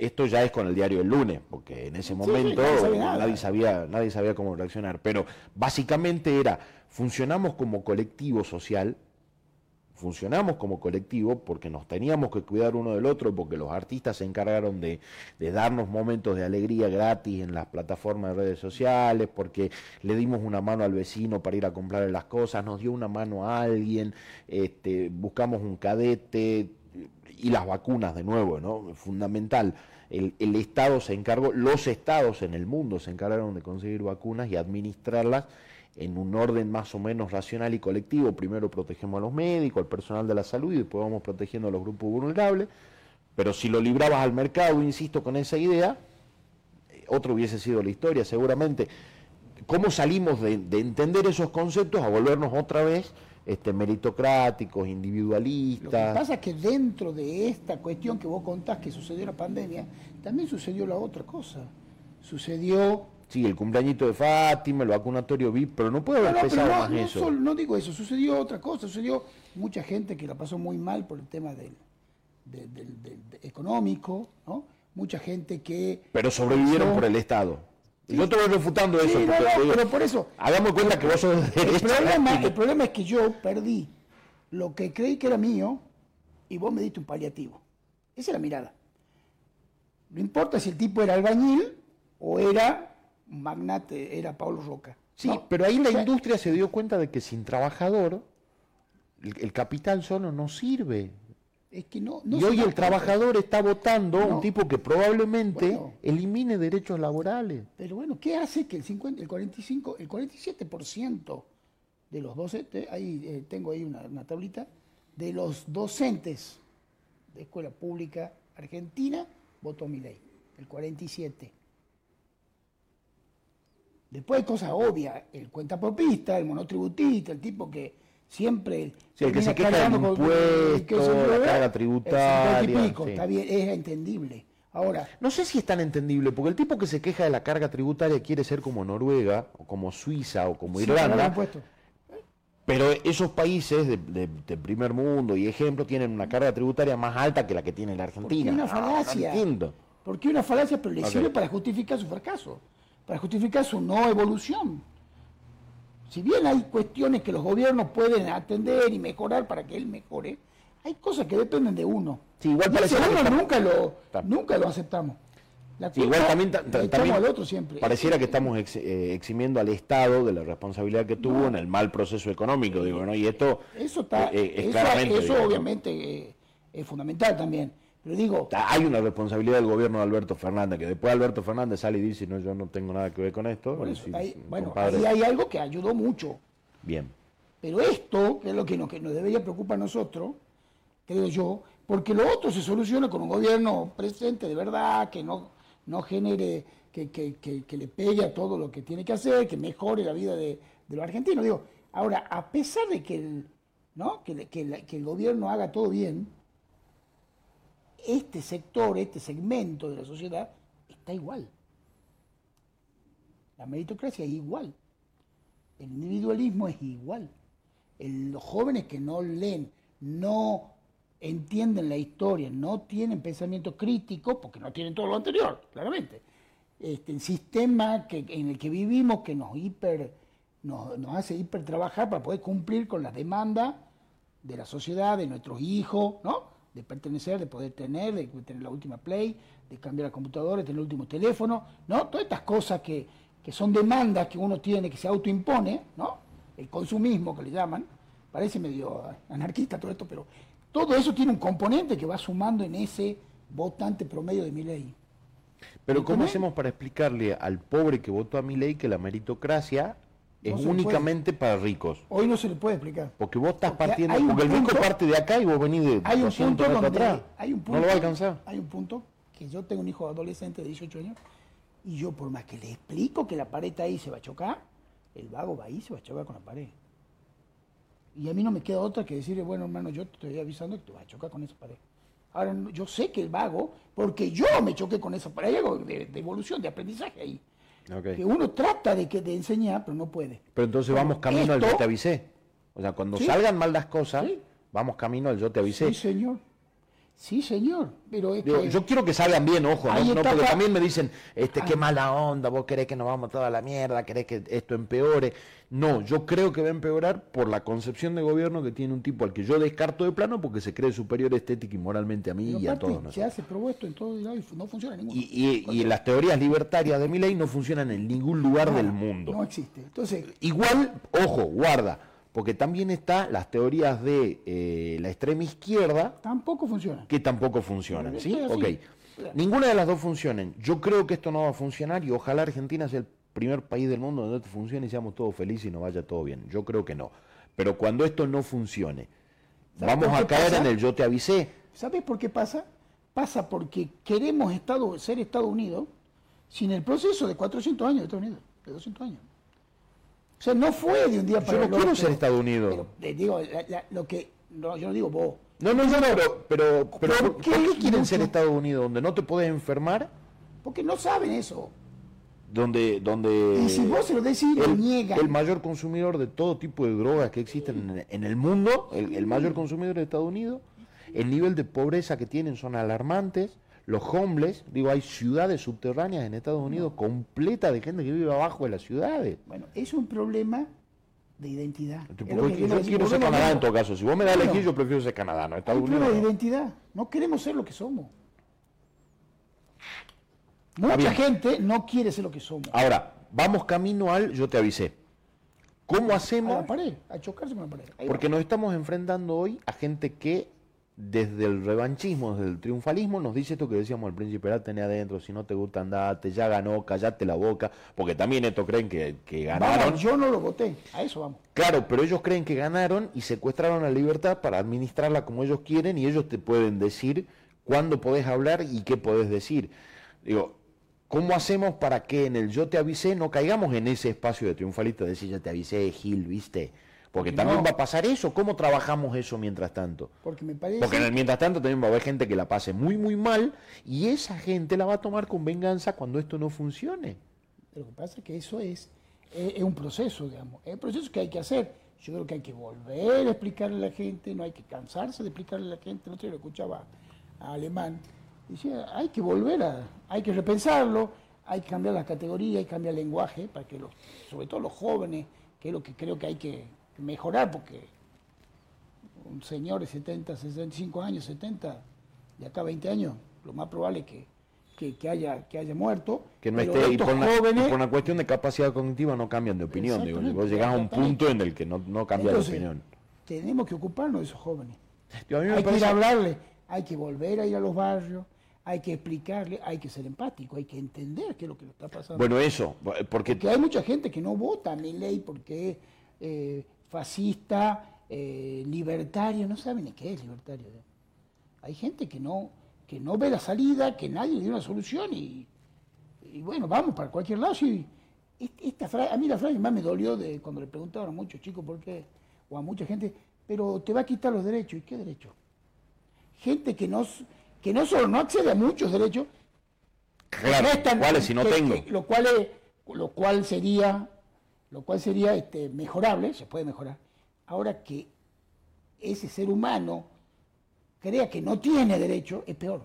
esto ya es con el diario el lunes, porque en ese momento nadie, sabía, nadie sabía cómo reaccionar. Pero básicamente era, funcionamos como colectivo social, funcionamos como colectivo porque nos teníamos que cuidar uno del otro, porque los artistas se encargaron de, darnos momentos de alegría gratis en las plataformas de redes sociales, porque le dimos una mano al vecino para ir a comprarle las cosas, nos dio una mano a alguien, este, buscamos un cadete, y las vacunas de nuevo, ¿no? Fundamental. El, el, Estado se encargó, los estados en el mundo se encargaron de conseguir vacunas y administrarlas en un orden más o menos racional y colectivo. Primero protegemos a los médicos, al personal de la salud y después vamos protegiendo a los grupos vulnerables. Pero si lo librabas al mercado, insisto, con esa idea, eh, otro hubiese sido la historia seguramente. ¿Cómo salimos de, de entender esos conceptos a volvernos otra vez este, meritocráticos, individualistas. Lo que pasa es que dentro de esta cuestión que vos contás que sucedió la pandemia, también sucedió la otra cosa. Sucedió... Sí, el cumpleañito de Fátima, el vacunatorio VIP, pero no puede haber no, más eso. no digo eso, sucedió otra cosa, sucedió mucha gente que la pasó muy mal por el tema del, económico, ¿no? Mucha gente que... Pero sobrevivieron por el Estado. Yo te voy refutando eso. pero por eso. Hagamos cuenta que vos sos de el problema, el problema es que yo perdí lo que creí que era mío y vos me diste un paliativo. Esa es la mirada. No importa si el tipo era albañil o era magnate, era Pablo Roca. Sí, pero ahí la industria se dio cuenta de que sin trabajador el capital solo no sirve que no, y hoy el trabajador está votando un tipo que probablemente elimine derechos laborales. Pero bueno, ¿qué hace que el 50, el 45, el 47% de los docentes, ahí eh, tengo ahí una, tablita, de los docentes de escuela pública argentina votó mi ley, el 47. Después hay cosas obvias, el cuentapropista, el monotributista, el tipo que siempre sí, el que se queja del impuesto, la carga tributaria. está bien, es entendible. Ahora, no sé si es tan entendible, porque el tipo que se queja de la carga tributaria quiere ser como Noruega, o como Suiza, o como Irlanda. Pero esos países de, primer mundo y ejemplo tienen una carga tributaria más alta que la que tiene la Argentina. Porque una ah, falacia. porque una falacia, pero le sirve para justificar su fracaso, para justificar su no evolución si bien hay cuestiones que los gobiernos pueden atender y mejorar para que él mejore, hay cosas que dependen de uno. Sí, igual uno nunca, lo, nunca lo aceptamos. igual también, al otro siempre. pareciera que estamos eh, eximiendo al Estado de la responsabilidad que tuvo en el mal proceso económico, digo, ¿no? Y esto eso está, eh, eh, es claramente, eso obviamente es fundamental también. Pero digo. Hay una responsabilidad del gobierno de Alberto Fernández, que después Alberto Fernández sale y dice, no, yo no tengo nada que ver con esto. bueno, ahí hay algo que ayudó mucho. Bien. Pero esto, que es lo que nos, que nos debería preocupar a nosotros, creo yo, porque lo otro se soluciona con un gobierno presente de verdad, que no, no genere, que, que, que, le pegue a todo lo que tiene que hacer, que mejore la vida de, de los argentinos. Digo, ahora, a pesar de que el, ¿no? que, que el gobierno haga todo bien, este sector, este segmento de la sociedad está igual. La meritocracia es igual. El individualismo es igual. los jóvenes que no leen, no entienden la historia, no tienen pensamiento crítico, porque no tienen todo lo anterior, claramente. Este, el sistema que, en el que vivimos que nos hiper nos, hace hiper trabajar para poder cumplir con la demanda de la sociedad, de nuestros hijos, ¿no? De pertenecer, de poder tener, de tener la última Play, de cambiar la computadora, de tener el último teléfono, ¿no? Todas estas cosas que, que son demandas que uno tiene, que se autoimpone, ¿no? El consumismo que le llaman, parece medio anarquista todo esto, pero todo eso tiene un componente que va sumando en ese votante promedio de mi ley. Pero ¿cómo hacemos para explicarle al pobre que votó a mi ley que la meritocracia es únicamente para ricos. Hoy no se le puede explicar. Porque vos estás partiendo, porque el rico parte de acá y vos venís de hay un punto donde, atrás. Hay un punto, no lo va a alcanzar. Hay un punto que yo tengo un hijo adolescente de 18 años y yo por más que le explico que la pared ahí se va a chocar, el vago va ahí y se va a chocar con la pared. Y a mí no me queda otra que decirle, bueno, hermano, yo te estoy avisando que te vas a chocar con esa pared. Ahora, yo sé que el vago, porque yo me choqué con esa pared, hay algo de, de evolución, de aprendizaje ahí. Ok. Que uno trata de, que, de enseñar, pero no puede. Pero entonces vamos camino al esto- yo te avisé. O sea, cuando Sí. salgan mal las cosas, Sí. vamos camino al yo te avisé. Sí, señor. Sí, señor. Pero es que- yo quiero que salgan bien, ojo, ¿no? Porque también me dicen, este, qué Ah. mala onda, vos querés que nos vamos toda la mierda, querés que esto empeore. No, yo creo que va a empeorar por la concepción de gobierno que tiene un tipo al que yo descarto de plano porque se cree superior estética y moralmente a mí pero y a todos se nosotros. hace probó esto en todo lado y no funciona en ninguno. Y, y- y las teorías libertarias de mi ley no funcionan en ningún lugar del mundo. No existe. Entonces, Igual, ojo, guarda, porque también está las teorías de eh, la extrema izquierda tampoco funciona. que tampoco funcionan, ¿sí? Ok. Ninguna de las dos funcionan. Yo creo que esto no va a funcionar y ojalá Argentina sea el primer país del mundo donde esto funcione y seamos todos felices y nos vaya todo bien. Yo creo que no. Pero cuando esto no funcione, ¿Sabes vamos a caer pasa? en el yo te avisé. ¿Sabes por qué pasa? Pasa porque queremos Estado, ser Estados Unidos sin el proceso de 400 años de Estados Unidos, de 200 años. O sea, no fue de un día para Yo no quiero otro. ser Estados Unidos. Pero, te digo, la- la- lo que, no, yo no digo vos. No, no, no, no, pero, pero, pero ¿Por ¿por, qué por qué quieren ser Estados Unidos? Donde no te puedes enfermar, Porque no saben eso. donde... donde Y si vos se lo decís, lo el, niegan. el mayor consumidor de todo tipo de drogas que existen en, en el mundo, el, el mayor consumidor de Estados Unidos, el nivel de pobreza que tienen son alarmantes, los homeless, digo, hay ciudades subterráneas en Estados Unidos completas de gente que vive abajo de las ciudades. Bueno, es un problema de identidad. Yo Es lo que viene a decir. quiero ser a Canadá en todo caso. Si vos me das a elegir, Bueno. yo prefiero ser Canadá, no Estados un problema de Unidos. no. identidad. No queremos ser lo que somos. Mucha bien. gente no quiere ser lo que somos. Ahora, vamos camino al yo te avisé. ¿Cómo A hacemos? la pared, a chocarse con la pared. Ahí Porque va. nos estamos enfrentando hoy a gente que desde el revanchismo, desde el triunfalismo, nos dice esto que decíamos al príncipe, la tenés adentro, si no te gusta andate, ya ganó, callate la boca, porque también estos creen que, que ganaron. Vamos, yo no lo voté. A eso vamos. Claro, pero ellos creen que ganaron y secuestraron la libertad para administrarla como ellos quieren y ellos te pueden decir cuándo podés hablar y qué podés decir. Digo, ¿cómo hacemos para que en el yo te avisé no caigamos en ese espacio de triunfalista de decir ya te avisé, Gil, viste? Porque también no. va a pasar eso. ¿Cómo trabajamos eso mientras tanto? Porque me parece. Porque en el mientras tanto también va a haber gente que la pase muy, muy mal y esa gente la va a tomar con venganza cuando esto no funcione. Lo que pasa es que eso es, es, es un proceso, digamos. Es un proceso que hay que hacer. Yo creo que hay que volver a explicarle a la gente, no hay que cansarse de explicarle a la gente. El otro día lo escuchaba a Alemán. Decía, hay que volver a, hay que repensarlo, hay que cambiar las categorías, hay que cambiar el lenguaje para que los, sobre todo los jóvenes, que es lo que creo que hay que mejorar, porque un señor de 70, 65 años, 70, de acá a 20 años, lo más probable es que, que, que haya, que haya muerto. Que no pero esté, y por, una, y jóvenes, por una cuestión de capacidad cognitiva no cambian de opinión. Digo, vos llegás a un punto en el que no, no cambia entonces, de opinión. tenemos que ocuparnos de esos jóvenes. Digo, a mí me Hay que ir a hablarle, hay que volver a ir a los barrios, hay que explicarle, hay que ser empático, hay que entender qué es lo que le está pasando. Bueno, eso, porque Porque hay mucha gente que no vota a mi ley porque eh, fascista, eh, libertario, no saben ni qué es libertario. ¿eh? Hay gente que no, que no ve la salida, que nadie le dio una solución y, y bueno, vamos para cualquier lado. Esta fra- a mí la frase más me dolió de cuando le preguntaban a muchos chicos por qué, o a mucha gente, pero te va a quitar los derechos. ¿Y qué derechos? Gente que no, que no solo no accede a muchos derechos, claro, restan- ¿cuáles si no que- tengo? que- lo cual es- lo cual sería lo cual sería este, mejorable se puede mejorar ahora que ese ser humano crea que no tiene derecho es peor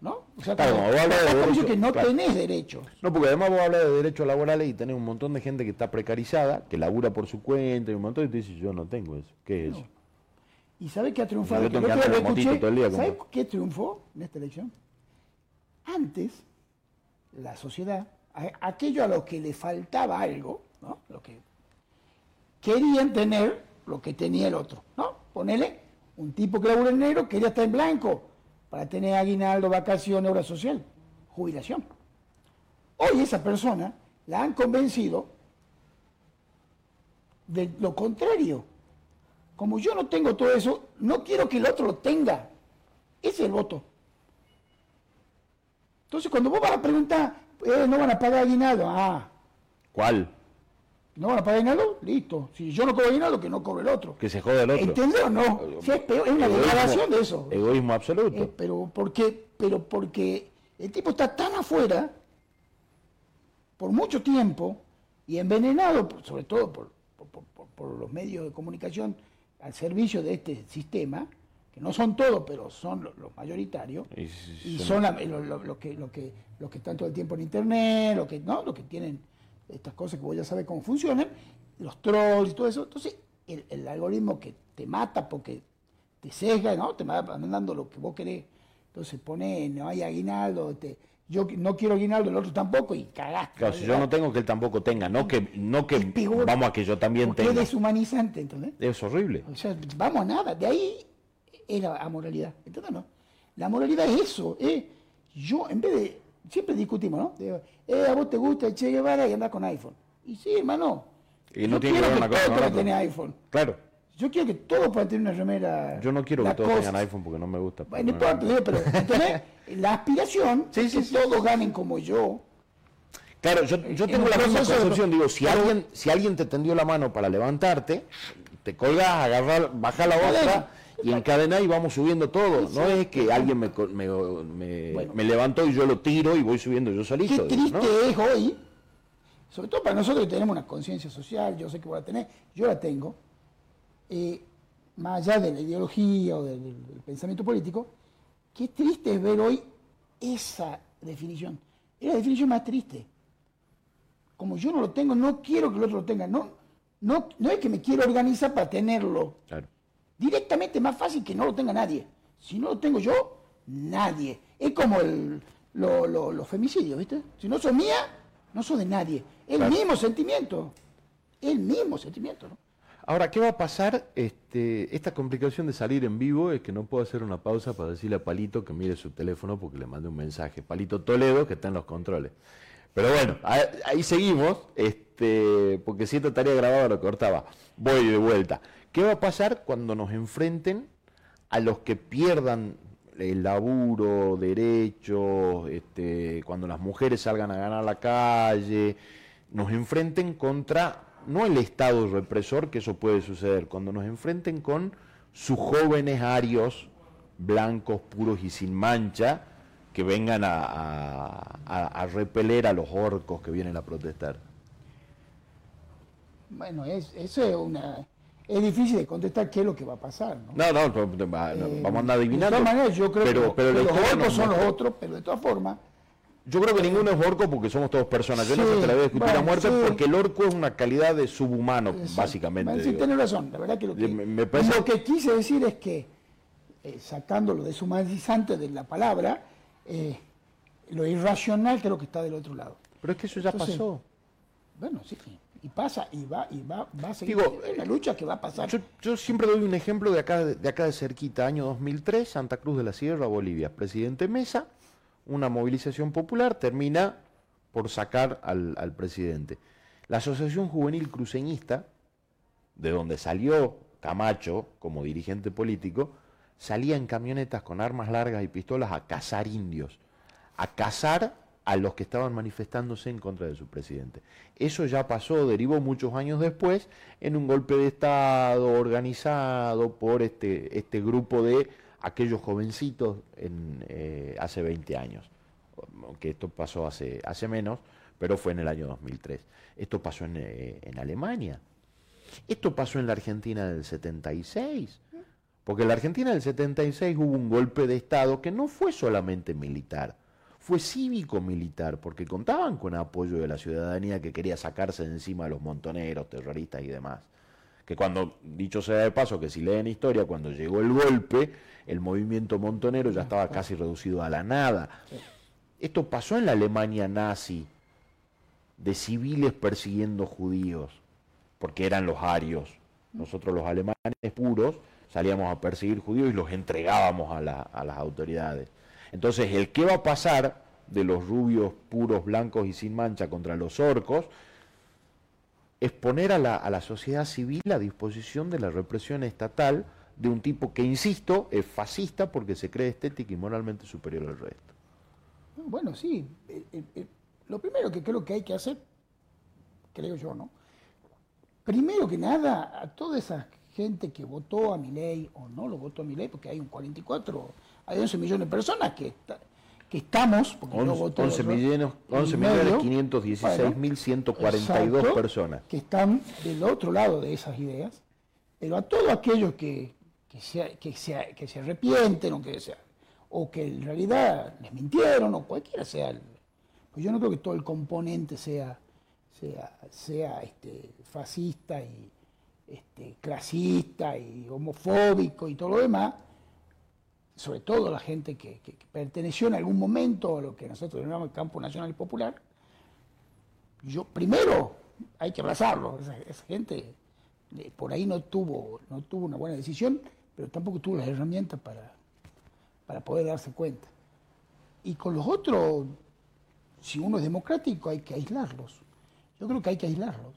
¿no? o sea Claro, como- vos hablas de acá dice derecho, que no claro. tenés derechos No, porque además vos hablas de derechos laborales y tenés un montón de gente que está precarizada, que labura por su cuenta y un montón, y te dice, yo no tengo eso. ¿Qué es eso? ¿Y sabe qué ha triunfado? Yo Que que escuché. todo el día ¿Sabe qué triunfó en esta elección? Antes, la sociedad, aquello a lo que le faltaba algo, ¿no? Lo que querían tener lo que tenía el otro, ¿no? Ponele, un tipo que labura en negro quería estar en blanco para tener aguinaldo, vacaciones, obra social, jubilación. Hoy esa persona la han convencido de lo contrario. Como yo no tengo todo eso, no quiero que el otro lo tenga. Ese es el voto. Entonces, cuando vos vas a preguntar, eh, no van a pagar aguinaldo, ah, ¿Cuál? ¿No van a pagar aguinaldo? Listo. Si yo no cobro aguinaldo, que no cobre el otro. Que se jode el otro. ¿Entendés o no? Si es, peor, es una Egoísmo- degradación de eso. Egoísmo absoluto. Eh, pero, porque, pero porque el tipo está tan afuera por mucho tiempo y envenenado, sobre todo por- por- por los medios de comunicación al servicio de este sistema, que no son todos, pero son lo- los mayoritarios, Y y son- son la- lo, lo- lo que, lo, que, los que están todo el tiempo en internet, los que, ¿no? los que tienen estas cosas que vos ya sabés cómo funcionan, los trolls y todo eso. Entonces, el, el algoritmo que te mata porque te sesga, ¿no? Te va mandando lo que vos querés. Entonces pone, no hay aguinaldo, te, yo no quiero aguinaldo, el otro tampoco, y cagaste. Claro, si yo no tengo que él tampoco tenga, no que, no que vamos a que yo también tenga. es deshumanizante, ¿entendés? Es horrible. O sea, vamos a nada. De ahí es la amoralidad. ¿Entendés? No? La moralidad es eso. Es yo, en vez de. Siempre discutimos, ¿no? Digo, eh, a vos te gusta el Che Guevara y andás con iPhone. Y sí, hermano. Y no yo tiene que ver una cosa todos puedan tener iPhone. Claro. Yo quiero que todos puedan tener una remera. Yo no quiero que todos tengan iPhone porque no me gusta. Bueno, no importa, digo, pero ¿entendés? la aspiración Sí, es sí, que sí, todos ganen como yo. Claro, yo, yo En tengo la misma concepción. Digo, si alguien, si alguien te tendió la mano para levantarte, te colgas, agarrar, bajar la otra. Y encadenar y vamos subiendo todo. No es que alguien me, me, me- Bueno. me levantó y yo lo tiro y voy subiendo yo Qué solito. triste ¿no? es hoy, sobre todo para nosotros que tenemos una conciencia social, yo sé que voy a tener, yo la tengo, eh, más allá de la ideología o del pensamiento político, qué triste es ver hoy esa definición. Es la definición más triste. Como yo no lo tengo, no quiero que el otro lo tenga. No, no, no es que me quiero organizar para tenerlo. Claro. Directamente es más fácil que no lo tenga nadie. Si no lo tengo yo, nadie. Es como el, lo- lo- los femicidios, ¿viste? Si no sos mía, no sos de nadie. El Claro. mismo sentimiento. El mismo sentimiento, ¿no? Ahora, ¿qué va a pasar? Este, esta complicación de salir en vivo es que no puedo hacer una pausa para decirle a Palito que mire su teléfono porque le mandé un mensaje. Palito Toledo, que está en los controles. Pero bueno, ahí, ahí seguimos, este, porque si esta tarea grabada lo cortaba. Voy de vuelta. ¿Qué va a pasar cuando nos enfrenten a los que pierdan el laburo, derechos, este, cuando las mujeres salgan a ganar la calle, nos enfrenten contra, no el Estado represor, que eso puede suceder, cuando nos enfrenten con sus jóvenes arios, blancos, puros y sin mancha, que vengan a, repeler a los orcos que vienen a protestar. Bueno, es, eso es una... Es difícil de contestar qué es lo que va a pasar, ¿no? No, no, no, no, no, Eh, vamos a andar adivinando. De todas maneras, yo creo pero, que, pero que los nos son los otros, pero de todas formas, Yo creo que ninguno es orco porque somos todos personas. Yo no Sí, te la voy a discutir a bueno, muerte sí. porque el orco es una calidad de subhumano, Exacto. básicamente. Bueno, Sí, tenés razón. La verdad que lo que, Me- me parece- lo que quise decir es que, eh, sacando lo deshumanizante de la palabra, eh, lo irracional creo que está del otro lado. Pero es que eso ya Entonces, pasó. Bueno, sí, y pasa, y va, y va, va a seguir. Digo, es una lucha que va a pasar. Yo, yo siempre doy un ejemplo de acá, de acá de cerquita, año 2003, Santa Cruz de la Sierra, Bolivia. Presidente Mesa, una movilización popular, termina por sacar al, al presidente. La Asociación Juvenil Cruceñista, de donde salió Camacho como dirigente político, salía en camionetas con armas largas y pistolas a cazar indios, a cazar a los que estaban manifestándose en contra de su presidente. Eso ya pasó, derivó muchos años después en un golpe de Estado organizado por este, este grupo de aquellos jovencitos en, eh, hace 20 años. Aunque esto pasó hace, hace menos, pero fue en el año 2003. Esto pasó en, eh, en Alemania. Esto pasó en la Argentina del 76. Porque en la Argentina del 76 hubo un golpe de Estado que no fue solamente militar, fue cívico-militar, porque contaban con apoyo de la ciudadanía que quería sacarse de encima a los montoneros, terroristas y demás. Que cuando, dicho sea de paso, que si leen historia, cuando llegó el golpe, el movimiento montonero ya estaba casi reducido a la nada. Esto pasó en la Alemania nazi, de civiles persiguiendo judíos, porque eran los arios. Nosotros los alemanes puros salíamos a perseguir judíos y los entregábamos a, a las autoridades. Entonces, el qué va a pasar de los rubios puros, blancos y sin mancha contra los orcos es poner a la, sociedad civil a disposición de la represión estatal de un tipo que, insisto, es fascista porque se cree estética y moralmente superior al resto. Bueno, sí. lo primero que creo que hay que hacer, creo yo, ¿no? primero que nada, a toda esa gente que votó a mi ley o no lo votó a mi ley, porque hay un 44, hay 11 millones de personas que, que estamos, porque 11, yo voté 11 millones, 11 millones 516 mil 142 personas. Que están del otro lado de esas ideas, pero a todos aquellos que, que, se, que, se, que se arrepienten o que, sea, o que en realidad les mintieron o cualquiera sea, pues yo no creo que todo el componente sea, sea, sea este, fascista y este, clasista y homofóbico y todo lo demás, sobre todo la gente que, perteneció en algún momento a lo que nosotros llamamos el campo nacional y popular, yo primero hay que abrazarlo, esa, gente eh, por ahí no tuvo, no tuvo una buena decisión, pero tampoco tuvo las herramientas para, para poder darse cuenta. Y con los otros, si uno es democrático, hay que aislarlos. Yo creo que hay que aislarlos.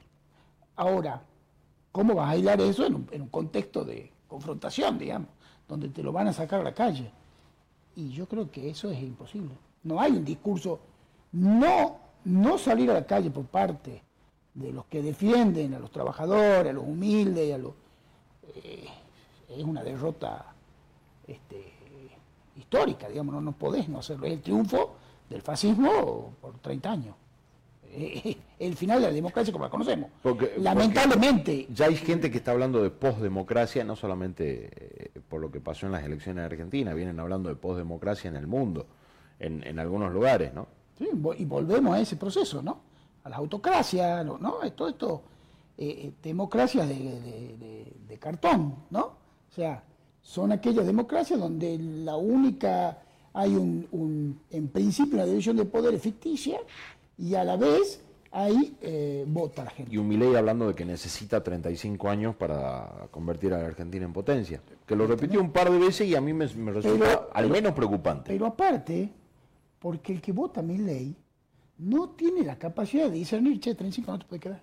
Ahora, ¿cómo vas a aislar eso en un, en un contexto de confrontación, digamos? Donde te lo van a sacar a la calle. Y yo creo que eso es imposible. No hay un discurso, no, no salir a la calle por parte de los que defienden a los trabajadores, a los humildes, a los, eh, es una derrota este, histórica, digamos, no, no podés no hacerlo. Es el triunfo del fascismo por 30 años. Eh, el final de la democracia como la conocemos. Lamentablemente. ya hay gente que está hablando de posdemocracia, no solamente eh, por lo que pasó en las elecciones de Argentina, vienen hablando de posdemocracia en el mundo, en, algunos lugares, ¿no? Sí, y volvemos a ese proceso, ¿no? A la autocracia, ¿no? Todo esto, eh, democracias de, cartón, ¿no? O sea, son aquellas democracias donde la única, hay un, en principio una división de poderes ficticia y a la vez ahí eh, vota la gente. Y un Milei hablando de que necesita 35 años para convertir a la Argentina en potencia, que lo repitió un par de veces y a mí me, resulta al menos preocupante. Pero aparte, porque el que vota Milei no tiene la capacidad de discernir, che, 35 no te puede quedar.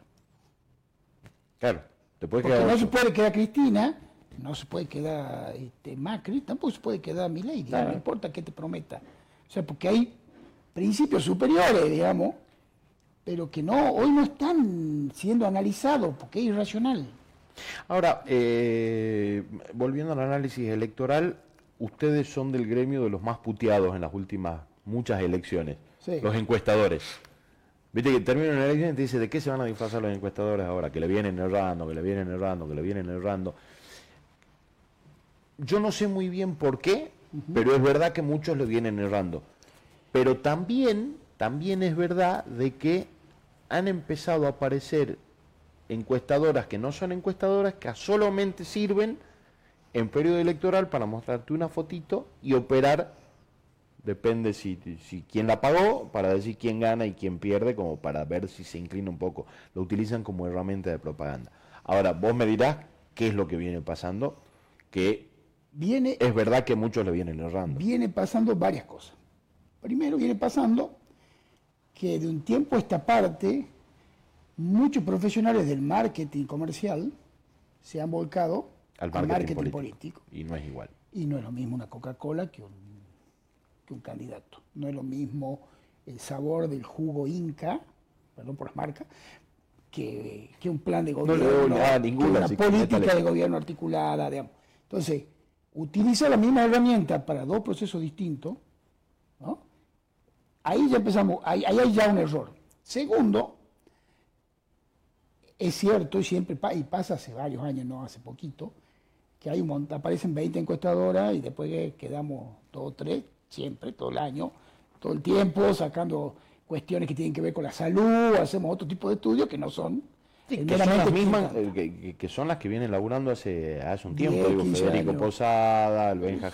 Claro, te puede porque quedar. No se puede quedar Cristina, no se puede quedar este, Macri, tampoco se puede quedar Milei, no importa qué te prometa. O sea, porque hay principios superiores, digamos, pero que no hoy no están siendo analizados porque es irracional. Ahora, eh, volviendo al análisis electoral, ustedes son del gremio de los más puteados en las últimas muchas elecciones, los encuestadores. Viste que termina una elección y te dice, ¿de qué se van a disfrazar los encuestadores ahora? Que le vienen errando, que le vienen errando, que le vienen errando. Yo no sé muy bien por qué, pero es verdad que muchos le vienen errando. Pero también, también es verdad de que han empezado a aparecer encuestadoras que no son encuestadoras, que solamente sirven en periodo electoral para mostrarte una fotito y operar, depende si, si quién la pagó, para decir quién gana y quién pierde, como para ver si se inclina un poco. Lo utilizan como herramienta de propaganda. Ahora, vos me dirás qué es lo que viene pasando, que viene, es verdad que muchos le vienen errando. Viene pasando varias cosas. Primero viene pasando que de un tiempo a esta parte, muchos profesionales del marketing comercial se han volcado al marketing, político. Y no es igual. Y no es lo mismo una Coca-Cola que un, que un candidato. No es lo mismo el sabor del jugo Inca, perdón por las marcas, que, un plan de gobierno, ninguna, una política de gobierno articulada. Digamos. Entonces, utiliza la misma herramienta para dos procesos distintos, ¿no? Ahí ya empezamos, ahí, hay ya un error. Segundo, es cierto, y siempre y pasa hace varios años, no hace poquito, que hay un aparecen 20 encuestadoras y después quedamos dos o tres, siempre, todo el año, todo el tiempo, sacando cuestiones que tienen que ver con la salud, hacemos otro tipo de estudios que no son que, son las mismas, eh, que, son las que vienen laburando hace, hace un tiempo, digo, Federico Posada, el Benja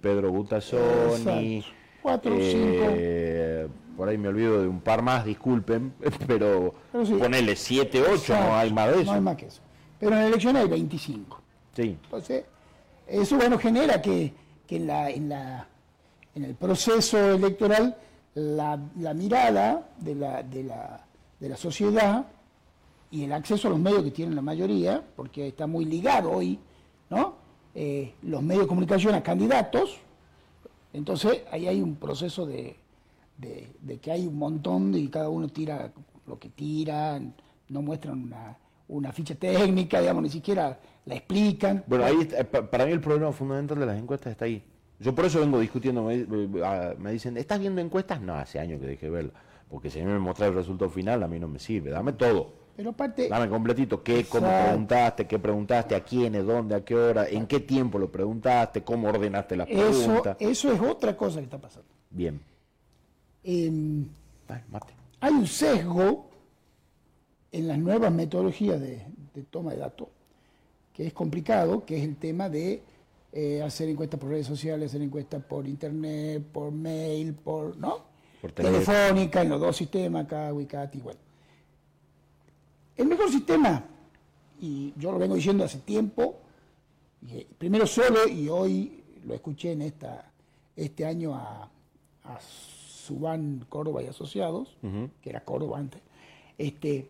Pedro Butazzoni, Cuatro, cinco. Eh, por ahí me olvido de un par más, disculpen, pero, ponele 7, 8, no hay más de eso. No hay más que eso. Pero en la elección hay 25. Sí. Entonces, eso bueno genera que, en, la, en, la, en el proceso electoral la, la mirada de la, de, la, de la sociedad y el acceso a los medios que tienen la mayoría, porque está muy ligado hoy, ¿no? Eh, los medios de comunicación a candidatos, entonces ahí hay un proceso de, que hay un montón y cada uno tira lo que tira, no muestran una, una ficha técnica, digamos, ni siquiera la explican. Bueno, ahí está- pa- para mí el problema fundamental de las encuestas está ahí. Yo por eso vengo discutiendo, me, me- dicen, ¿estás viendo encuestas? No, hace años que dejé de verlo. Porque si a mí me muestra el resultado final, a mí no me sirve. Dame todo. Pero aparte, Dame completito. ¿Qué, cómo preguntaste? ¿Qué preguntaste? ¿A quiénes? ¿Dónde? ¿A qué hora? ¿En qué tiempo lo preguntaste? ¿Cómo ordenaste las eso, preguntas? eso es otra cosa que está pasando. Bien. Em, Dale, mate. hay un sesgo en las nuevas metodologías de, de toma de datos, que es complicado, que es el tema de eh, hacer encuestas por redes sociales, hacer encuestas por internet, por mail, por, ¿no? Por. Telefónica, en los dos sistemas, acá, Wicati, bueno. El mejor sistema, y yo lo vengo diciendo hace tiempo, eh, primero solo, y hoy lo escuché en esta, este año a, a Subán Córdoba y Asociados, que era Córdoba antes, este,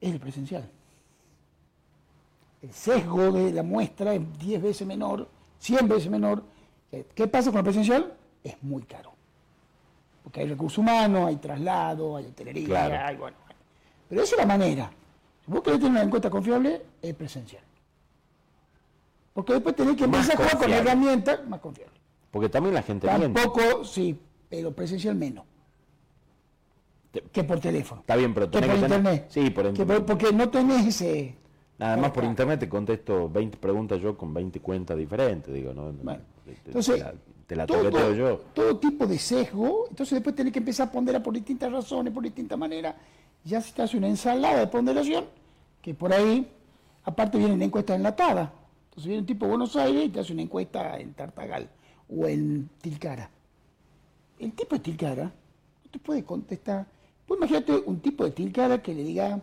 es el presencial. El sesgo de la muestra es 10 veces menor, 100 veces menor. Eh, ¿Qué pasa con el presencial? Es muy caro. Porque hay recursos humanos, hay traslado, hay hotelería, Claro. hay bueno. Pero esa es la manera. Si vos querés tener una encuesta confiable, es presencial. Porque después tenés que empezar a jugar con herramientas más confiables. Porque también la gente miente. Tampoco, sí, pero presencial menos. Te- Que por teléfono. Está bien, pero Que tenés por que tener- internet. Sí, por internet. por- porque no tenés ese... Nada más por internet te contesto 20 preguntas yo con 20 cuentas diferentes, digo, ¿no? Bueno, Te- entonces, te la, te la todo, toqueteo yo. todo tipo de sesgo, entonces después tenés que empezar a ponderar por distintas razones, por distintas maneras, ya se te hace una ensalada de ponderación, que por ahí, aparte vienen encuestas enlatadas, entonces viene un tipo de Buenos Aires y te hace una encuesta en Tartagal o en Tilcara. El tipo de Tilcara no te puede contestar. Pues imagínate un tipo de Tilcara que le diga,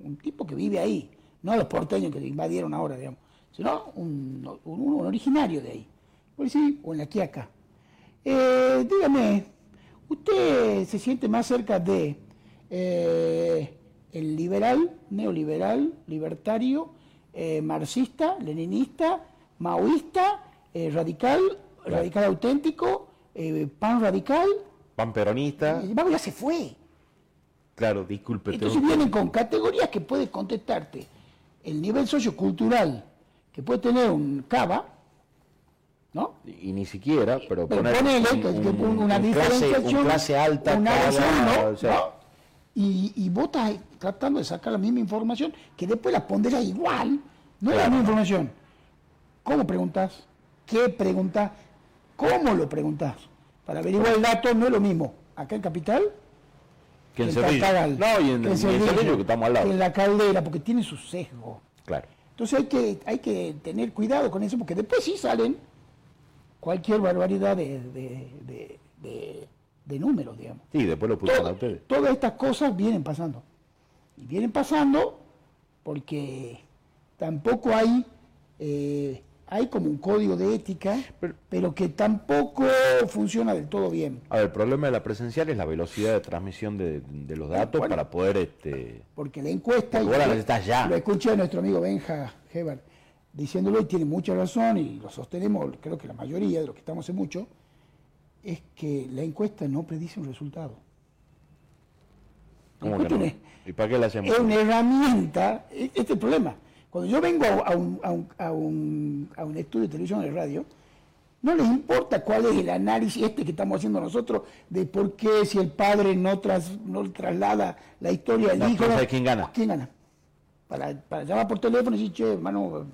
un tipo que vive ahí, no los porteños que le invadieron ahora, digamos, sino un, un- originario de ahí. Por decir, o en la Quiaca. Eh, dígame, ¿usted se siente más cerca de eh, el liberal, neoliberal, libertario, eh, marxista, leninista, maoísta, eh, radical, radical auténtico, pan radical? Pan peronista, vamos, ya se fue. claro, disculpe. Entonces vienen con categorías que puede contestarte el nivel sociocultural que puede tener un cava, ¿no? Y ni siquiera, pero, Pero ponele un- que, un- una un clase, diferenciación, un clase alta, una cada- clase uno, o sea, ¿no? Y, y vos estás tratando de sacar la misma información que después la ponderas igual, no es la misma información. ¿Cómo preguntas? ¿Qué preguntas? ¿Cómo lo preguntas? Para averiguar el dato no es lo mismo. Acá en Capital que en en No, y en, que y en Cerrillo, Cerrillo que estamos al lado. que en la caldera, porque tiene su sesgo. Claro. Entonces hay que, hay que tener cuidado con eso, porque después sí salen cualquier barbaridad de, de, de- de- de números, digamos. Sí, después lo pusieron a Todo- ustedes. todas estas cosas vienen pasando. Y vienen pasando porque tampoco hay, eh, hay como un código de ética, Pero- pero, que tampoco funciona del todo bien. A ver, el problema de la presencial es la velocidad de transmisión de, de los datos Bueno. para poder este Porque la encuesta, lo- necesitas ya. lo escuché a nuestro amigo Benja Heber diciéndolo y tiene mucha razón y lo sostenemos, creo que la mayoría de los que estamos hace mucho, es que la encuesta no predice un resultado. ¿cómo que no? ¿Y para qué la hacemos? es una herramienta, e- este es el problema. Cuando yo vengo a un, a un- a un- a un estudio de televisión de radio, no les importa cuál es el análisis este que estamos haciendo nosotros de por qué si el padre no, tras, no traslada la historia del No, hijo. sabes quién gana. ¿Quién gana? Para, para llamar por teléfono y decir, che, hermano,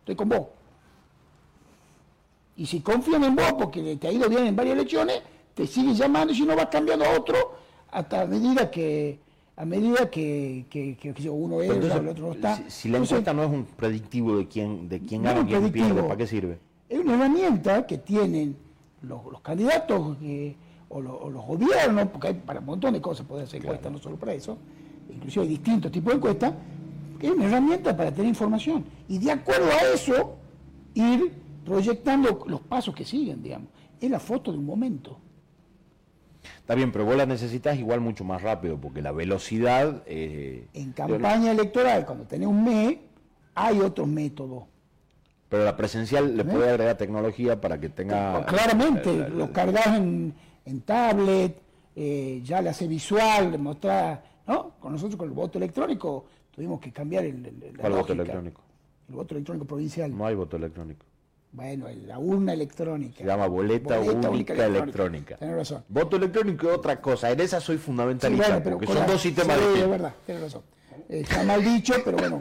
estoy con vos. Y si confían en vos porque te ha ido bien en varias elecciones, te siguen llamando y si no vas cambiando a otro hasta a medida que a medida que, que, que- que uno entra, entonces, el otro no está. si, si la Entonces, encuesta no es un predictivo de quién, de quién gana es quién pierde. ¿para qué sirve? es una herramienta que tienen los, los candidatos que- o, lo- o los gobiernos, porque hay para un montón de cosas poder hacer encuestas, no solo para eso, inclusive hay distintos tipos de encuestas, es una herramienta para tener información. Y de acuerdo a eso, ir proyectando los pasos que siguen, digamos. Es la foto de un momento. Está bien, pero vos la necesitas igual mucho más rápido, porque la velocidad... eh, En campaña electoral, cuando tenés un mes, hay otros métodos. Pero la presencial le puede agregar tecnología para que tenga... Claramente, eh, lo cargas en, en tablet, eh, ya le hace visual, le mostrás, ¿no? Con nosotros con el voto electrónico tuvimos que cambiar el, el- la ¿Cuál voto electrónico? El voto electrónico provincial. No hay voto electrónico. Bueno, la urna electrónica. Se llama boleta, única electrónica. Tenés razón. Voto electrónico es otra cosa. En esa soy Sí, fundamentalista, bueno, pero porque son la- dos sistemas sí, es distintos. verdad, tienes razón. Eh, está mal dicho, pero bueno,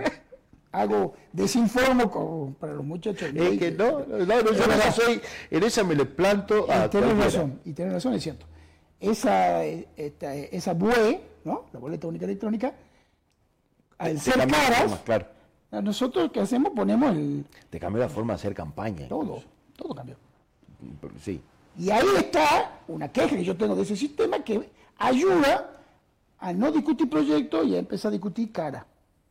hago desinformo con- para los muchachos. Es que no, no, no, yo en esa soy, en esa me le planto a Y cualquiera. razón, y tenés razón, es cierto. Esa, eh, esta, esa BUE, ¿no? La boleta única electrónica, al ser caras, forma, claro. Nosotros ¿qué hacemos? Ponemos el Te cambió la forma de hacer campaña. todo, todo cambió. Sí. Y ahí está una queja que yo tengo de ese sistema que ayuda a no discutir proyectos y a empezar a discutir cara.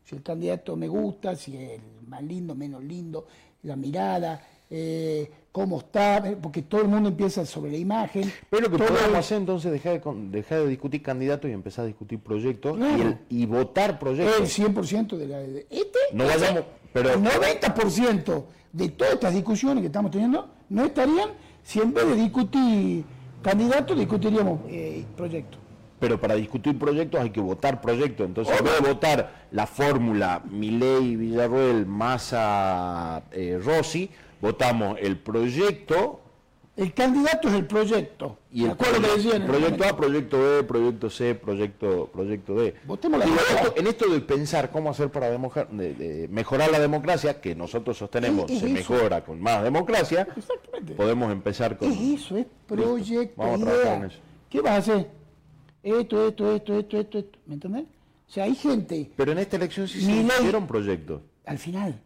Si el candidato me gusta, si es más lindo, menos lindo, la mirada, eh, cómo está, eh, porque todo el mundo empieza sobre la imagen. Pero lo que todo podemos el- hacer entonces dejar de, dejar de discutir candidatos y empezar a discutir proyectos Claro. y, el- y votar el proyectos. 100% de la... de- este, No vayamos- pero- el 90% de todas estas discusiones que estamos teniendo no estarían si en vez de discutir candidatos discutiríamos eh, proyectos. Pero para discutir proyectos hay que votar proyectos. Entonces, en vez de votar la fórmula Milei, Villarroel, Massa, eh, Rossi, votamos el proyecto El candidato es el proyecto. y el acuerdo que proyecto, decían proyecto. A, proyecto B, proyecto C, proyecto, proyecto D. Votemos la esto- en esto de pensar cómo hacer para demoja- de- de mejorar la democracia, que nosotros sostenemos se eso. mejora con más democracia, Exactamente. podemos empezar con... Es eso, es proyecto, Vamos a trabajar en idea. eso. ¿Qué vas a hacer? Esto, esto, esto, esto, esto, esto. ¿Me entendés? O sea, hay gente, Pero en esta elección sí se hicieron proyectos. al final,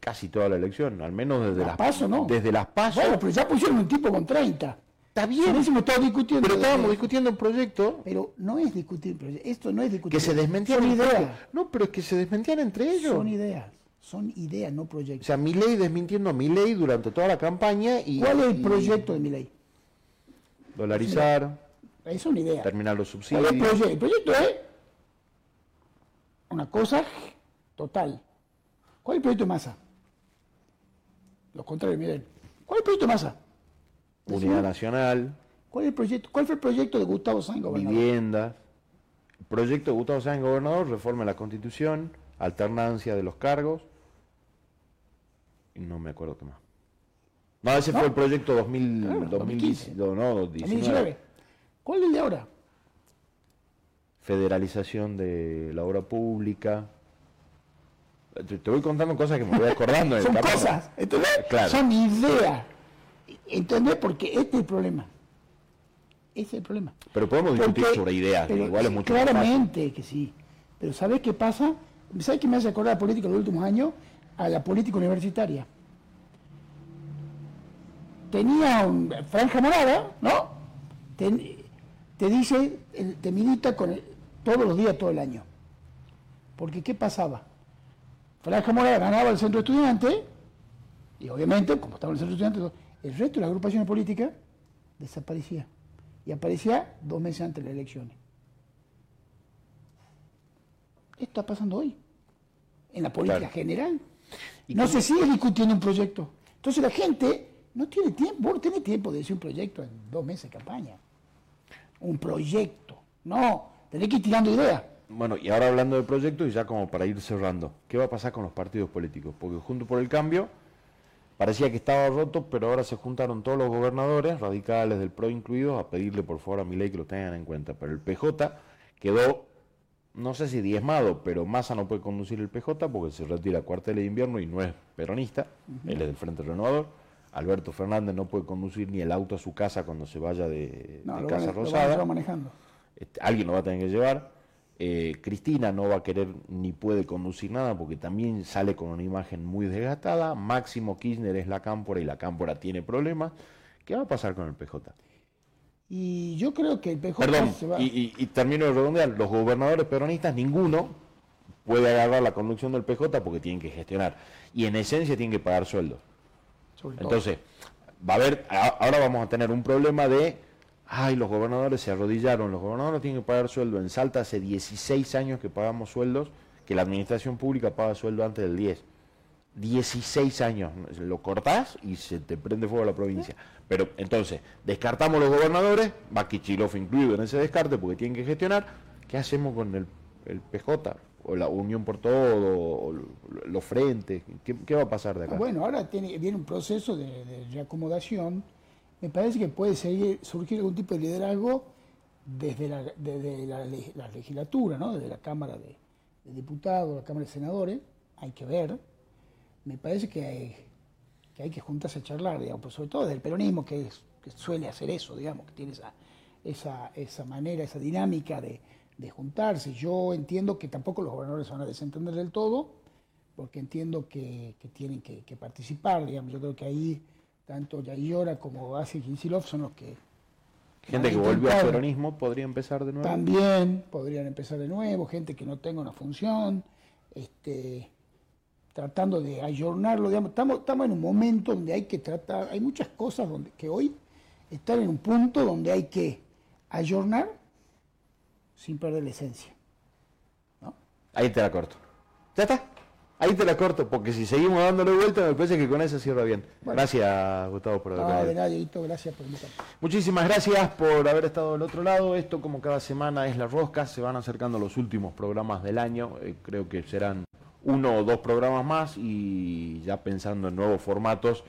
Casi toda la elección, al menos desde las las paso, ¿no? Desde las pasos. Bueno, pero ya pusieron un tipo con 30. Está bien, estado discutiendo. pero estábamos discutiendo un proyecto Pero no es discutir proyectos. Esto no es discutir. que se desmentían Son ideas. No, pero es que se desmentían entre ellos. Son ideas. Son ideas, no O proyectos. sea, Milei desmintiendo a Milei durante toda la campaña y, ¿Cuál es el proyecto de mi ley? dolarizar, Es una idea. terminar los ¿Cuál es subsidios. el proyecto? El proyecto es una cosa total. ¿Cuál es el proyecto de masa? Lo contrario, miren. ¿Cuál es el proyecto de masa? Unidad nacional, ¿Cuál, es el proyecto? ¿Cuál fue el proyecto de Gustavo Sáenz, gobernador? viviendas. El proyecto de Gustavo Sáenz, gobernador, reforma de la constitución, alternancia de los cargos. Y no me acuerdo qué más. No, ese No. fue el proyecto 2000, Claro, 2015, 2015. no, no, 2019. 19. ¿Cuál es el de ahora? Federalización de la obra pública. Te, te voy contando cosas que me voy acordando. Son cosas, ¿entendés? Claro. Son ideas. ¿Entendés? Porque este es el problema. Ese es el problema. Pero podemos discutir Porque- sobre ideas, pero igual es mucho más. Claramente que sí. Pero ¿sabés qué pasa? ¿Sabés qué me hace acordar la política de los últimos años? A la política universitaria. Tenía un franja morada, ¿no? Te, te dice, te milita con el- todos los días, todo el año. Porque ¿qué pasaba? Franja morada ganaba el centro estudiante, y obviamente, como estaba en el centro estudiante, el resto de las agrupaciones políticas desaparecía. Y aparecía dos meses antes de las elecciones. Esto está pasando hoy, en la política Claro. general. ¿Y No se sigue discutiendo un proyecto. Entonces la gente no tiene tiempo, no tenés tiempo de decir un proyecto en dos meses de campaña. Un proyecto. No, tenés que ir tirando ideas. Bueno, y ahora hablando de proyectos y ya como para ir cerrando, ¿qué va a pasar con los partidos políticos? Porque junto por el cambio parecía que estaba roto, pero ahora se juntaron todos los gobernadores, radicales del PRO incluidos, a pedirle por favor a Milei que lo tengan en cuenta. Pero el PJ quedó, no sé si diezmado, pero Massa no puede conducir el PJ porque se retira cuartel de invierno y no es peronista, él es del Frente Renovador. Alberto Fernández no puede conducir ni el auto a su casa cuando se vaya de, No, de lo, Casa van, a- lo van a Rosada. manejando. Este, alguien lo va a tener que llevar. Eh, Cristina no va a querer ni puede conducir nada porque también sale con una imagen muy desgastada. Máximo Kirchner es la cámpora y la cámpora tiene problemas. ¿Qué va a pasar con el PJ? Y yo creo que el PJ Perdón, se va. y, y- y termino de redondear. Los gobernadores peronistas, ninguno puede agarrar la conducción del PJ porque tienen que gestionar. Y en esencia tienen que pagar sueldos. Entonces, va a haber, ahora vamos a tener un problema de, ay, los gobernadores se arrodillaron, los gobernadores tienen que pagar sueldo. En Salta hace 16 años que pagamos sueldos, que la administración pública paga sueldo antes del 10. 16 años, lo cortás y se te prende fuego la provincia. Pero entonces, descartamos los gobernadores, va Kichilov incluido en ese descarte porque tienen que gestionar. ¿qué hacemos con el, PJ? o la Unión por Todo, o los frentes, ¿qué, va a pasar de acá? Bueno, ahora tiene, viene un proceso de, reacomodación, me parece que puede surgir algún tipo de liderazgo desde la, la, legislatura, ¿no? desde la Cámara de, Diputados, la Cámara de Senadores, hay que ver, me parece que hay que, que juntarse a charlar, digamos, pues sobre todo desde el peronismo, que, que suele hacer eso, digamos, que tiene esa, manera, esa dinámica de de juntarse. Yo entiendo que tampoco los gobernadores van a desentender del todo, porque entiendo que, tienen que, participar, digamos. Yo creo que ahí tanto Yayora como Asi Kinsilov son los que... Gente que volvió al peronismo podría empezar de nuevo. También podrían empezar de nuevo, gente que no tenga una función, este, tratando de ayornarlo, digamos. Estamos, estamos en un momento donde hay que tratar, hay muchas cosas donde, que hoy están en un punto donde hay que ayornar sin perder la esencia. Ahí te la corto. ¿Ya está? Ahí te la corto, porque si seguimos dándole vuelta, me parece que con eso cierra bien. Gracias, Gustavo, por haber venido. de nada, gracias por invitarme. Muchísimas gracias por haber estado del otro lado. Esto, como cada semana, es La Rosca. Se van acercando los últimos programas del año. Eh, creo que serán uno o dos programas más y ya pensando en nuevos formatos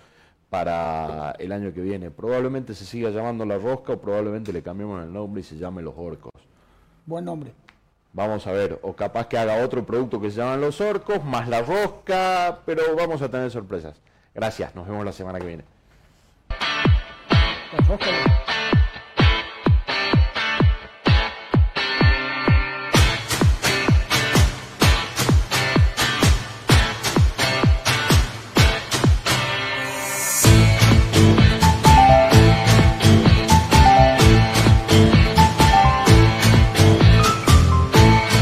para el año que viene. Probablemente se siga llamando La Rosca o probablemente le cambiemos el nombre y se llame Los Orcos. Buen nombre. Vamos a ver, o capaz que haga otro producto que se llaman los orcos, más la rosca, pero vamos a tener sorpresas. Gracias, nos vemos la semana que viene.